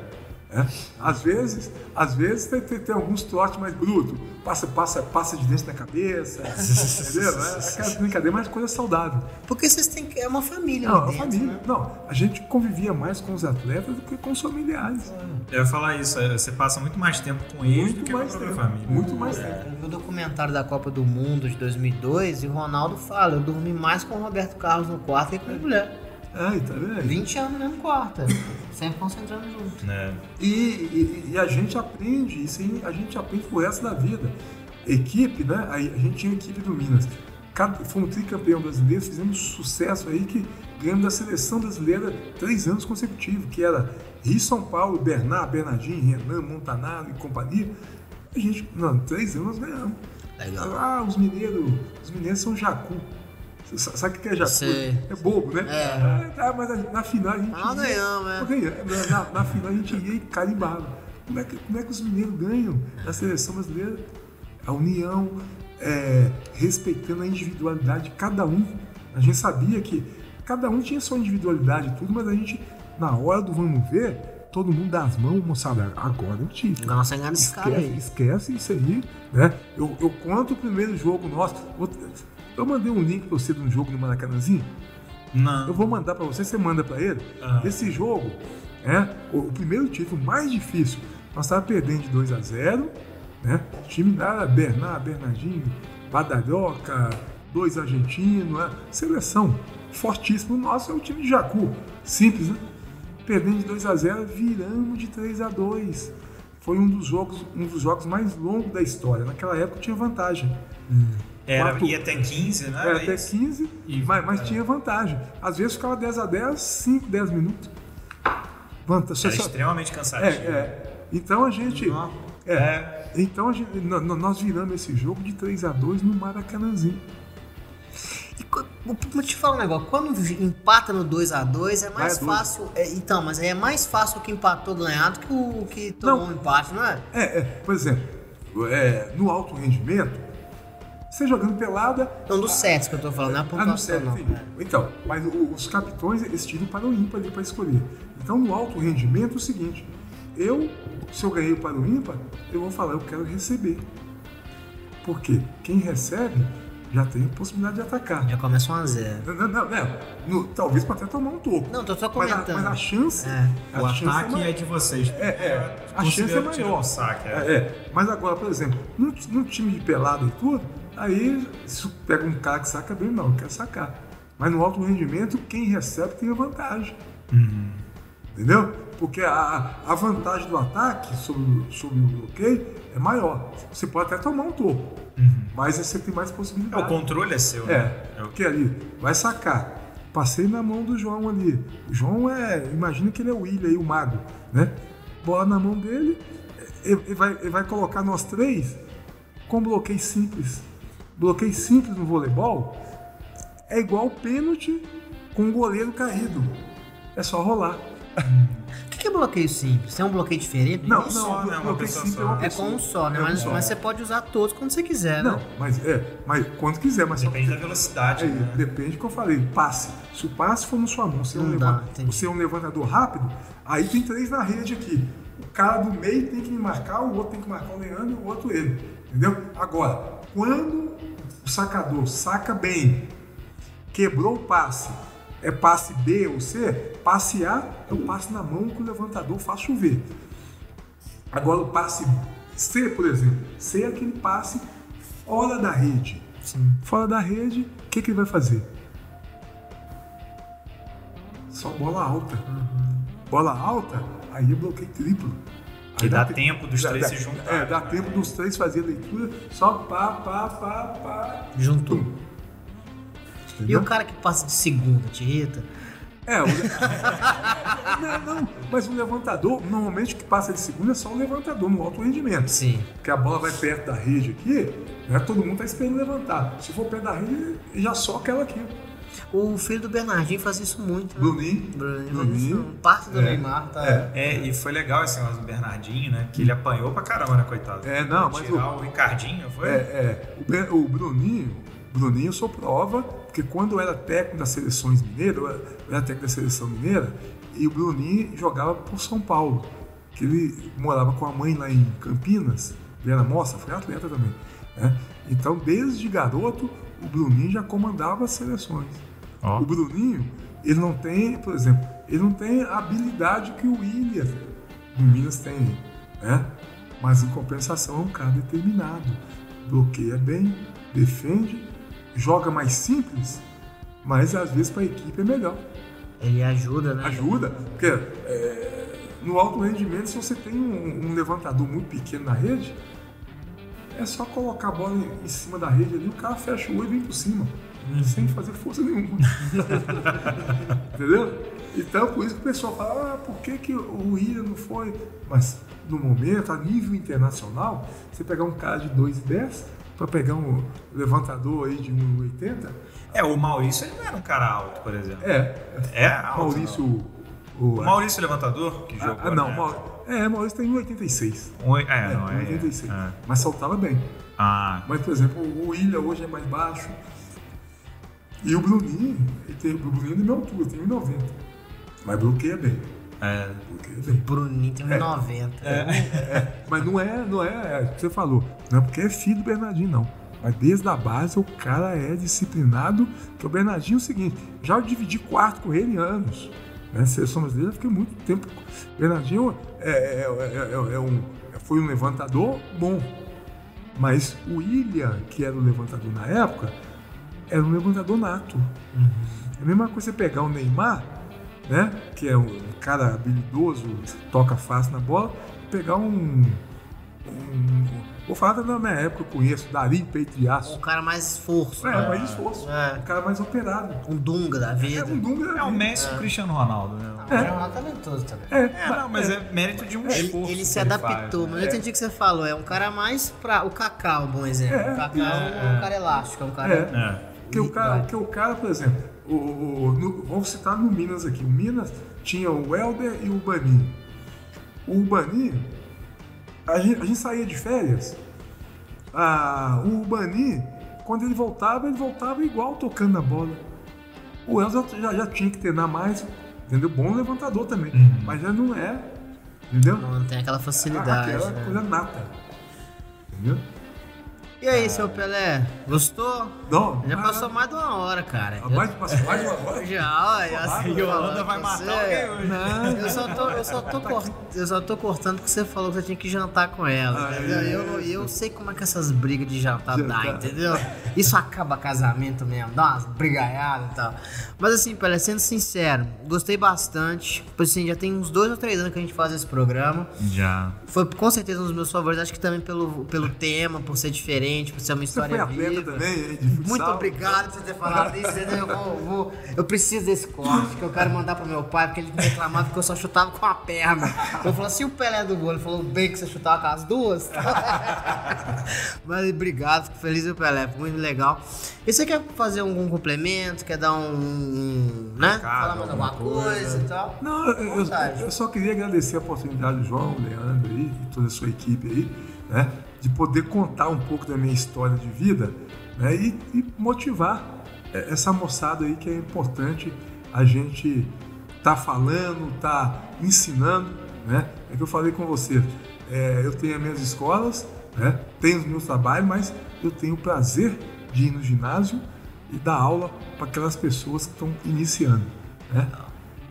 né? Às vezes, às vezes tem, tem- tem alguns trotes mais brutos. Passa, passa, passa de dentro na cabeça. (laughs) entendeu? É aquela brincadeira, mas coisa saudável. Porque vocês têm que. É uma família, Não, ali a dentro, família. né? Não, a gente convivia mais com os atletas do que com os familiares. Eu ia falar isso, é, você passa muito mais tempo com eles do Muito que com a mais própria tempo. família. Muito mais Eu tempo. vi o documentário da Copa do Mundo de 2002 e o Ronaldo fala: eu dormi mais com o Roberto Carlos no quarto que com a mulher. Aí, tá vendo? 20 anos no mesmo quarto. Sempre concentrando junto. né? E, e- e a gente aprende, isso aí a gente aprende pro resto da vida. Equipe, né? A gente tinha a equipe do Minas. Cada, fomos tricampeão brasileiro, fizemos sucesso aí que ganhamos da seleção brasileira três anos consecutivos, que era Rio São Paulo, Bernard, Bernardinho, Renan, Montanaro e companhia. A gente, não, três anos nós ganhamos. Legal. Ah, os mineiros, os mineiros são jacu. Sabe o que é jacu? Sei. É bobo, né? É. Ah, tá, mas na- na final a gente. Ah, ia- ganhamos, é. Na, na final a gente ia e carimbava. Como é, que, como é que os mineiros ganham na seleção brasileira? A união, é, respeitando a individualidade de cada um. A gente sabia que cada um tinha sua individualidade e tudo, mas a gente, na hora do vamos ver, todo mundo dá as mãos, moçada, agora é o título. Nossa, engana esse cara Esquece, aí. esquece isso aí, né? Eu, eu conto o primeiro jogo nosso. outro- Eu mandei um link pra você de um jogo no Maracanãzinho. Não. Eu vou mandar pra você, você manda pra ele. Ah. Esse jogo, é, o, o primeiro título mais difícil, nós estávamos perdendo de 2 a 0 né? O time era Bernard, Bernardinho, Badarioca, dois argentinos, né? seleção fortíssima. O nosso é o time de Jacu, simples, né? Perdendo de 2 a 0 viramos de 3 a 2 Foi um dos jogos, um dos jogos mais longos da história. Naquela época tinha vantagem. Era, Quatro- ia até 15, né? Era até isso? 15, E- mas, mas é. tinha vantagem. Às vezes ficava 10 a 10, 5, 10 minutos. Vantagem. Era Só- extremamente É, cansativo. é. Então a gente. Nossa. É. Então a gente, nó- nó- nós viramos esse jogo de 3 a 2 no Maracanãzinho. E Vou te falar um negócio, quando empata no 2x2 é mais Vai a dois. fácil. é, então, mas aí é mais fácil o que empatou ganhar do que o que tomou Não. um empate, não é? É, é. Por exemplo, é, no alto rendimento, você jogando pelada. Não, dos sets que eu tô falando, não é a Ah, não pontuação, serve, não. filho. Então, mas o- os capitões, eles tiram para o ímpar ali para escolher. Então, no alto rendimento, é o seguinte: eu, se eu ganhei para o ímpar, eu vou falar, eu quero receber. Porque quem recebe já tem a possibilidade de atacar. Já começa 1x0. Não, não, não, não. No- talvez para até tomar um toco. Não, tô só mas, a, comentando. mas a chance. É. a O chance ataque maior. é de vocês. É, é. A chance é maior. no saque, é. É, é. Mas agora, por exemplo, num, num time de pelada e tudo, aí se pega um cara que saca bem, não, quer sacar. Mas no alto rendimento, quem recebe tem a vantagem. Entendeu? Porque a, a vantagem do ataque sobre, o- sobre o bloqueio é maior. Você pode até tomar um topo, mas aí você tem mais É, possibilidade. o controle é seu, né? É, É o- porque ali vai sacar. Passei na mão do João ali. O João é. Imagina que ele é o William aí, o mago, né? Bola na mão dele, ele, ele vai, ele vai colocar nós três com bloqueio simples. Bloqueio simples no voleibol é igual pênalti com o goleiro caído. É só rolar. O que que é bloqueio simples? Tem um bloqueio diferente? Não, Um não, só, né? Uma bloqueio simples só. é uma É pessoa. com um só, né? É um Mas, só. mas você pode usar todos quando você quiser, Não, né? mas é, mas quando quiser, mas só Depende da velocidade, É, né? Depende do que eu falei, passe. Se o passe for na sua mão, você é, um Não dá, levan- entendi. você é um levantador rápido, aí tem três na rede aqui. O cara do meio tem que me marcar, o outro tem que marcar o Leandro e o outro ele. Entendeu? Agora, quando o sacador saca bem, quebrou o passe, é passe B ou C, passe A é o passe na mão que o levantador faz chover. Agora o passe C, por exemplo, C é aquele passe fora da rede. Sim. Fora da rede, o que, que ele vai fazer? Só bola alta. Bola alta, aí é bloqueio triplo. Aí dá te- tempo dos dá- três dá- se juntarem, É, dá né? tempo dos três fazer a leitura, só pá, pá, pá, pá. Juntou. E o cara que passa de segunda, te irrita? É, o... (laughs) não, não, mas o levantador, normalmente o que passa de segunda é só o levantador no alto rendimento. Sim. Porque a bola vai perto da rede aqui, né, todo mundo tá esperando levantar. Se for perto da rede, já soca ela aqui. O filho do Bernardinho faz isso muito. né? Bruninho. Bruninho. Bruninho. Parte do É. Neymar tá. É. É, e foi legal esse negócio do Bernardinho, né? Que ele apanhou pra caramba, né, coitado? É, não, mas Tirar o Ricardinho, foi? É, é. O, o Bruninho, Bruninho eu sou prova, porque quando eu era técnico das seleções mineiras, eu era, eu era técnico da seleção mineira, e o Bruninho jogava por São Paulo. Que ele morava com a mãe lá em Campinas, ele era moça, foi atleta também. né? Então, desde garoto, o Bruninho já comandava as seleções. Ó. O Bruninho, ele não tem, por exemplo, ele não tem a habilidade que o William do Minas tem, né? Mas em compensação é um cara determinado. Bloqueia bem, defende, joga mais simples, mas às vezes para a equipe é melhor. Ele ajuda, né? Ajuda, porque é, no alto rendimento, se você tem um, um levantador muito pequeno na rede, é só colocar a bola em, em cima da rede ali, o cara fecha o olho e vem por cima, sem fazer força nenhuma. (laughs) Entendeu? Então, por isso que o pessoal fala, ah, por que, que o William não foi? Mas, no momento, a nível internacional, você pegar um cara de 2,10 para pegar um levantador aí de 1,80, É, o Maurício ele não era um cara alto, por exemplo. é, É alto. Maurício... não. O, O Maurício Levantador, que jogou. ah, não, né? Mau- é, Maurício tem 1,86. Um- É, É, não, é. 1,86. é. Mas saltava bem. Ah, Mas, por exemplo, o William hoje é mais baixo. E o Bruninho, ele tem, o Bruninho é da minha altura, tem 1,90. Mas bloqueia bem. É. Bloqueia bem. Bruninho tem 1,90. Mas não é, não é, é o que você falou, não é porque é filho do Bernardinho, não. Mas desde a base o cara é disciplinado, que o Bernardinho é o seguinte, já dividi quarto com ele em anos. Né? Seleção brasileira, eu fiquei muito tempo. O Bernardinho é, é- é- é- é um, foi um levantador bom. Mas o William, que era o levantador na época, era um levantador nato. É a mesma coisa você pegar o Neymar, né? Que é um cara habilidoso, toca fácil na bola, pegar um. um- vou falar da minha época, eu conheço, Darim Peitriaço. O cara mais esforço. É, né? mais esforço. É. Um cara mais operado. Um Dunga da É vida. um Dunga. É o Messi e o Cristiano Ronaldo, né? O cara é talentoso também. É, É, não, mas é mérito de um esforço. ele se que ele adaptou, faz, mas né? eu entendi o que você falou. É um cara mais pra. O Kaká é um bom exemplo. É, o Kaká é, um cara elástico, é um cara. Porque o cara, porque o cara por exemplo, o, o- no- vamos citar no Minas aqui. O Minas tinha o Helder e o Bani. O Bani, a gente, a gente saía de férias. ah, o Bani, quando ele voltava, ele voltava igual tocando na bola. O Elza já, já tinha que treinar mais, entendeu? Bom levantador também, mas já não é, entendeu? Não tem aquela facilidade. Aquela né? coisa nata, entendeu? E aí, seu Pelé? Gostou? Não, Já mas- passou mais de uma hora, cara. mais, mais, mais uma hora. (laughs) Já, olha, E a Holanda falando vai matar você. alguém hoje. Não, Eu só, tô, eu, só tô cort- eu só tô cortando porque você falou que você tinha que jantar com ela, Ah, é. Eu, eu sei como é que essas brigas de jantar dá, Jantar. entendeu? Isso acaba casamento mesmo, dá umas brigaiadas e tal. Mas assim, Pelé, sendo sincero, gostei bastante. Tipo assim, já tem uns dois ou três anos que a gente faz esse programa. Já. Foi com certeza um dos meus favoritos, acho que também pelo, pelo tema, por ser diferente, por ser uma Você história foi viva. também, de futsal? Muito obrigado por você ter falado isso. Eu, vou, vou- eu preciso desse corte que eu quero mandar pro meu pai, porque ele me reclamava que eu só chutava com a perna. Eu falei assim: o Pelé do gol, ele falou bem que você chutava com as duas. (laughs) Mas obrigado, fico feliz com o Pelé, foi muito legal. E você quer fazer algum complemento? Quer dar um. um, né? Falar mais alguma alguma coisa e tal? Não, eu, eu- só queria agradecer a oportunidade do João, o Leandro e toda a sua equipe aí, né? De poder contar um pouco da minha história de vida né, e, e motivar é, essa moçada aí que é importante a gente tá falando, tá ensinando, né? É que eu falei com você, é, eu tenho as minhas escolas, né? Tenho os meus trabalhos, mas eu tenho o prazer de ir no ginásio e dar aula para aquelas pessoas que estão iniciando, né?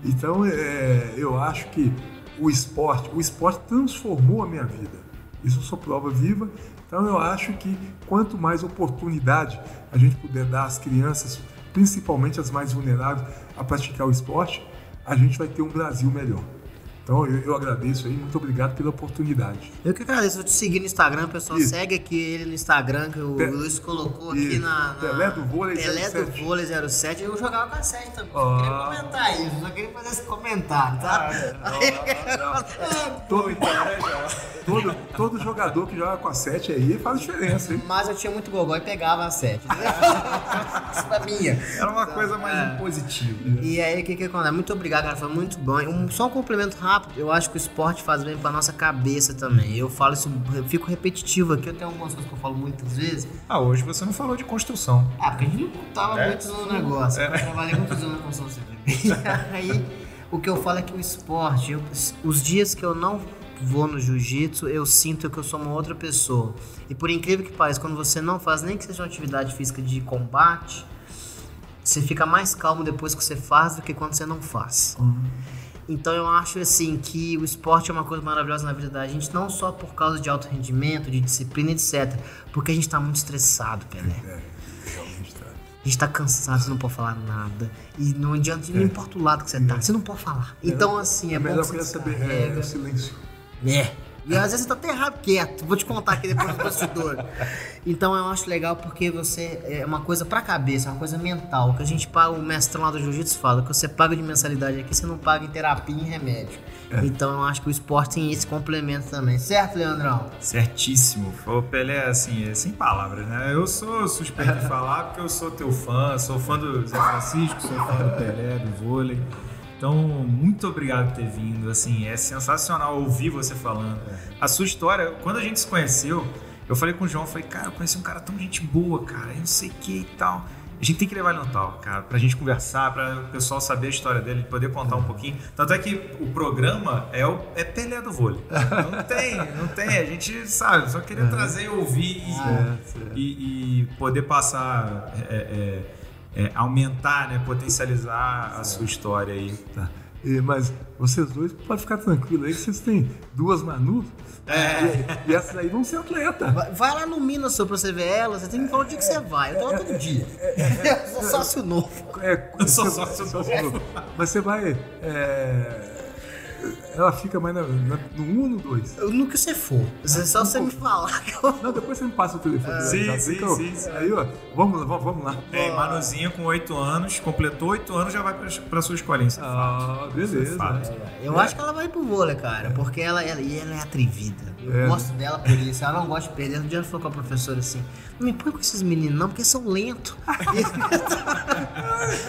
Então, é, eu acho que o esporte, o esporte transformou a minha vida. Isso eu sou prova viva. Então, eu acho que quanto mais oportunidade a gente puder dar às crianças, principalmente as mais vulneráveis, a praticar o esporte, a gente vai ter um Brasil melhor. Então, eu, eu agradeço aí. Muito obrigado pela oportunidade. Eu que agradeço, vou te seguir no Instagram, pessoal. Isso. Segue aqui ele no Instagram, que o Pe- Luiz colocou aqui na, na. Pelé do Vôlei Pelé 07. do Vôlei 07. Eu jogava com a 7 também. Só queria Ah. comentar isso, só queria fazer esse comentário, tá? Todo, todo, todo jogador que joga com a 7 aí faz diferença, hein? Mas eu tinha muito gogó e pegava a 7. (laughs) isso é minha. Era uma coisa mais impositiva. E aí, o que que acontece? Muito obrigado, cara. Foi muito bom. Um- só um complemento rápido. Eu acho que o esporte faz bem pra nossa cabeça também. Eu falo isso, eu fico repetitivo aqui. Eu tenho algumas coisas que eu falo muitas vezes. Ah, hoje você não falou de construção. Ah, porque a gente não tava É. muito no negócio. Eu trabalhei muitos anos na construção civil. (laughs) Aí, o que eu falo é que o esporte, eu- os dias que eu não vou no jiu-jitsu, eu sinto que eu sou uma outra pessoa. E por incrível que pareça, quando você não faz nem que seja uma atividade física de combate, você fica mais calmo depois que você faz do que quando você não faz. Então eu acho assim que o esporte é uma coisa maravilhosa na vida da gente, não só por causa de alto rendimento, de disciplina, etc. Porque a gente tá muito estressado, Pelé. É, realmente tá. A gente tá cansado, você não pode falar nada. E não adianta, não importa o lado que você tá, você não pode falar. Então, assim, é, É bom melhor que que você saber é, descarrega. o silêncio. É. E às vezes você tá até errado quieto. Vou te contar aqui depois do bastidor. Então eu acho legal porque você é uma coisa pra cabeça, é uma coisa mental. Que a gente paga, o mestrão lá do jiu-jitsu fala, que você paga de mensalidade aqui, você não paga em terapia e em remédio. Então eu acho que o esporte tem esse complemento também. Certo, Leandrão? Certíssimo. O Pelé, assim, é sem palavras, né? Eu sou suspeito de falar porque eu sou teu fã, sou fã do Zé Francisco, sou fã do Pelé, do vôlei. Então, muito obrigado por ter vindo. Assim, é sensacional ouvir você falando. A sua história, quando a gente se conheceu, eu falei com o João, falei, cara, eu conheci um cara tão gente boa, cara, eu não sei o que e tal. A gente tem que levar ele no tal, cara, pra gente conversar, pra o pessoal saber a história dele, poder contar um pouquinho. Tanto é que o programa é o é Pelé do vôlei. Não tem, não tem. A gente sabe, só queria trazer e ouvir e, e, e poder passar, é, é, é, aumentar, né, potencializar a sua história aí. Tá. E, mas vocês dois podem ficar tranquilos aí que vocês têm duas Manu. E, e essas aí vão ser atleta. Vai, vai lá no Minas só pra você ver ela, você tem que me falar o dia que você vai. Eu tô lá todo dia. Eu sou sócio novo. É, Eu sou sócio novo. Mas você vai. é, ela fica mais na- na- no 1 ou no 2? Eu, no que você for. Você, só você me falar (laughs) Não, depois você me passa o telefone. Sim, já sim, fica o- sim, sim. Aí, ó, vamos lá, vamos, vamos lá. É, Manuzinho com 8 anos, completou 8 anos, já vai pra, pra sua escolinha. Isso é. Ah, beleza. Isso é. Eu acho que ela vai pro vôlei, cara, porque ela, ela, e ela é atrevida. Eu É. gosto dela por isso, ela não gosta de perder. Um dia ela falou com a professora assim: não me põe com esses meninos, não, porque são lentos. (laughs)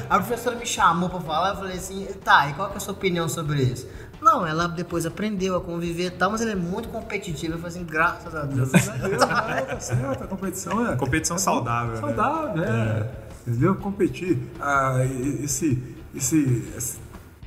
a professora me chamou pra falar, eu falei assim: tá, e qual que é a sua opinião sobre isso? Não, ela depois aprendeu a conviver e tal, mas ela é muito competitiva. Eu falei assim, graças a Deus. Deus, né? Tá certo, a competição é. Competição saudável. né? saudável, é. Entendeu? Competir. Ah, esse, esse, esse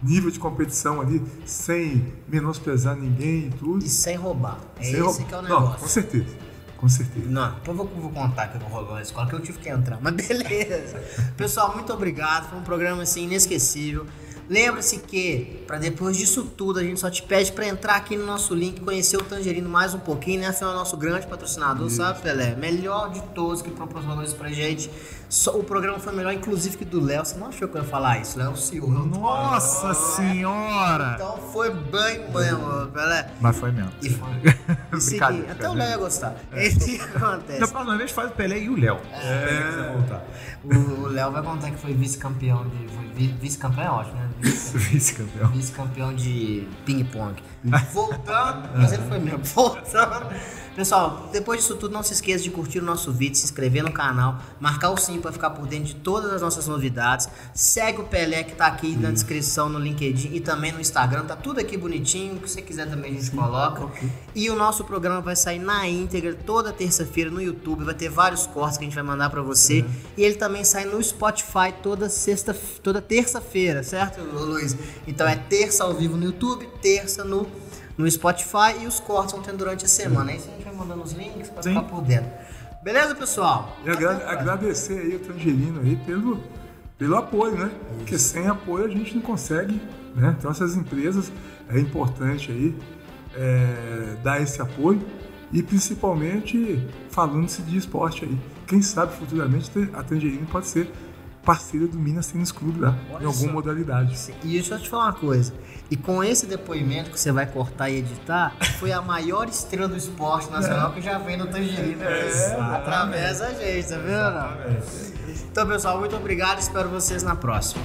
nível de competição ali, sem menosprezar ninguém e tudo. E sem roubar. É sem esse roubar. que é o Não, negócio. com certeza. Com certeza. Não, depois eu vou, vou contar que eu vou rolar na escola, que eu tive que entrar, mas (laughs) beleza. Pessoal, muito obrigado. Foi um programa assim inesquecível. Lembre-se que, para depois disso tudo, a gente só te pede para entrar aqui no nosso link, conhecer o Tangerino mais um pouquinho, né? Afinal, é o nosso grande patrocinador, sabe, Pelé? Melhor de todos que proporcionou isso pra gente. Só- o programa foi melhor, inclusive, que do Léo. Você não achou que eu ia falar isso, Léo? Senhor. Nossa senhora! Então foi bem mesmo, Pelé. Mas foi mesmo. E foi. (laughs) E seguinte, até o Léo ia gostar. Esse que acontece. Da próxima vez faz o Pelé e o Léo. Quiser voltar. O Léo vai contar que foi vice-campeão de. Foi vice-campeão é ótimo, né? Vice- Vice-campeão. Vice-campeão de ping-pong. (laughs) Voltando, mas ele foi mesmo. Voltando. Pessoal, depois disso tudo, não se esqueça de curtir o nosso vídeo, se inscrever no canal, marcar o sininho para ficar por dentro de todas as nossas novidades. Segue o Pelé que tá aqui na descrição no LinkedIn e também no Instagram. Tá tudo aqui bonitinho. O que você quiser também a gente coloca. E o nosso programa vai sair na íntegra toda terça-feira no YouTube. Vai ter vários cortes que a gente vai mandar para você. E ele também sai no Spotify toda sexta, toda terça-feira, certo, Luiz? Então é terça ao vivo no YouTube, terça no, no Spotify e os cortes vão tendo durante a semana. Aí a gente vai mandando os links para ficar por dentro. Beleza, pessoal? E agra- agradecer aí o Tangerino aí pelo, pelo apoio, né? Porque sem apoio a gente não consegue, né? Então essas empresas é importante aí é, dar esse apoio e principalmente falando-se de esporte aí. Quem sabe futuramente a Tangerino pode ser parceira do Minas Tênis Clube lá, Olha em alguma só. modalidade. E deixa eu te falar uma coisa. E com esse depoimento que você vai cortar e editar, foi a maior estrela do esporte nacional que já veio no Tangerina. através da gente, tá vendo? Então, pessoal, muito obrigado. Espero vocês na próxima.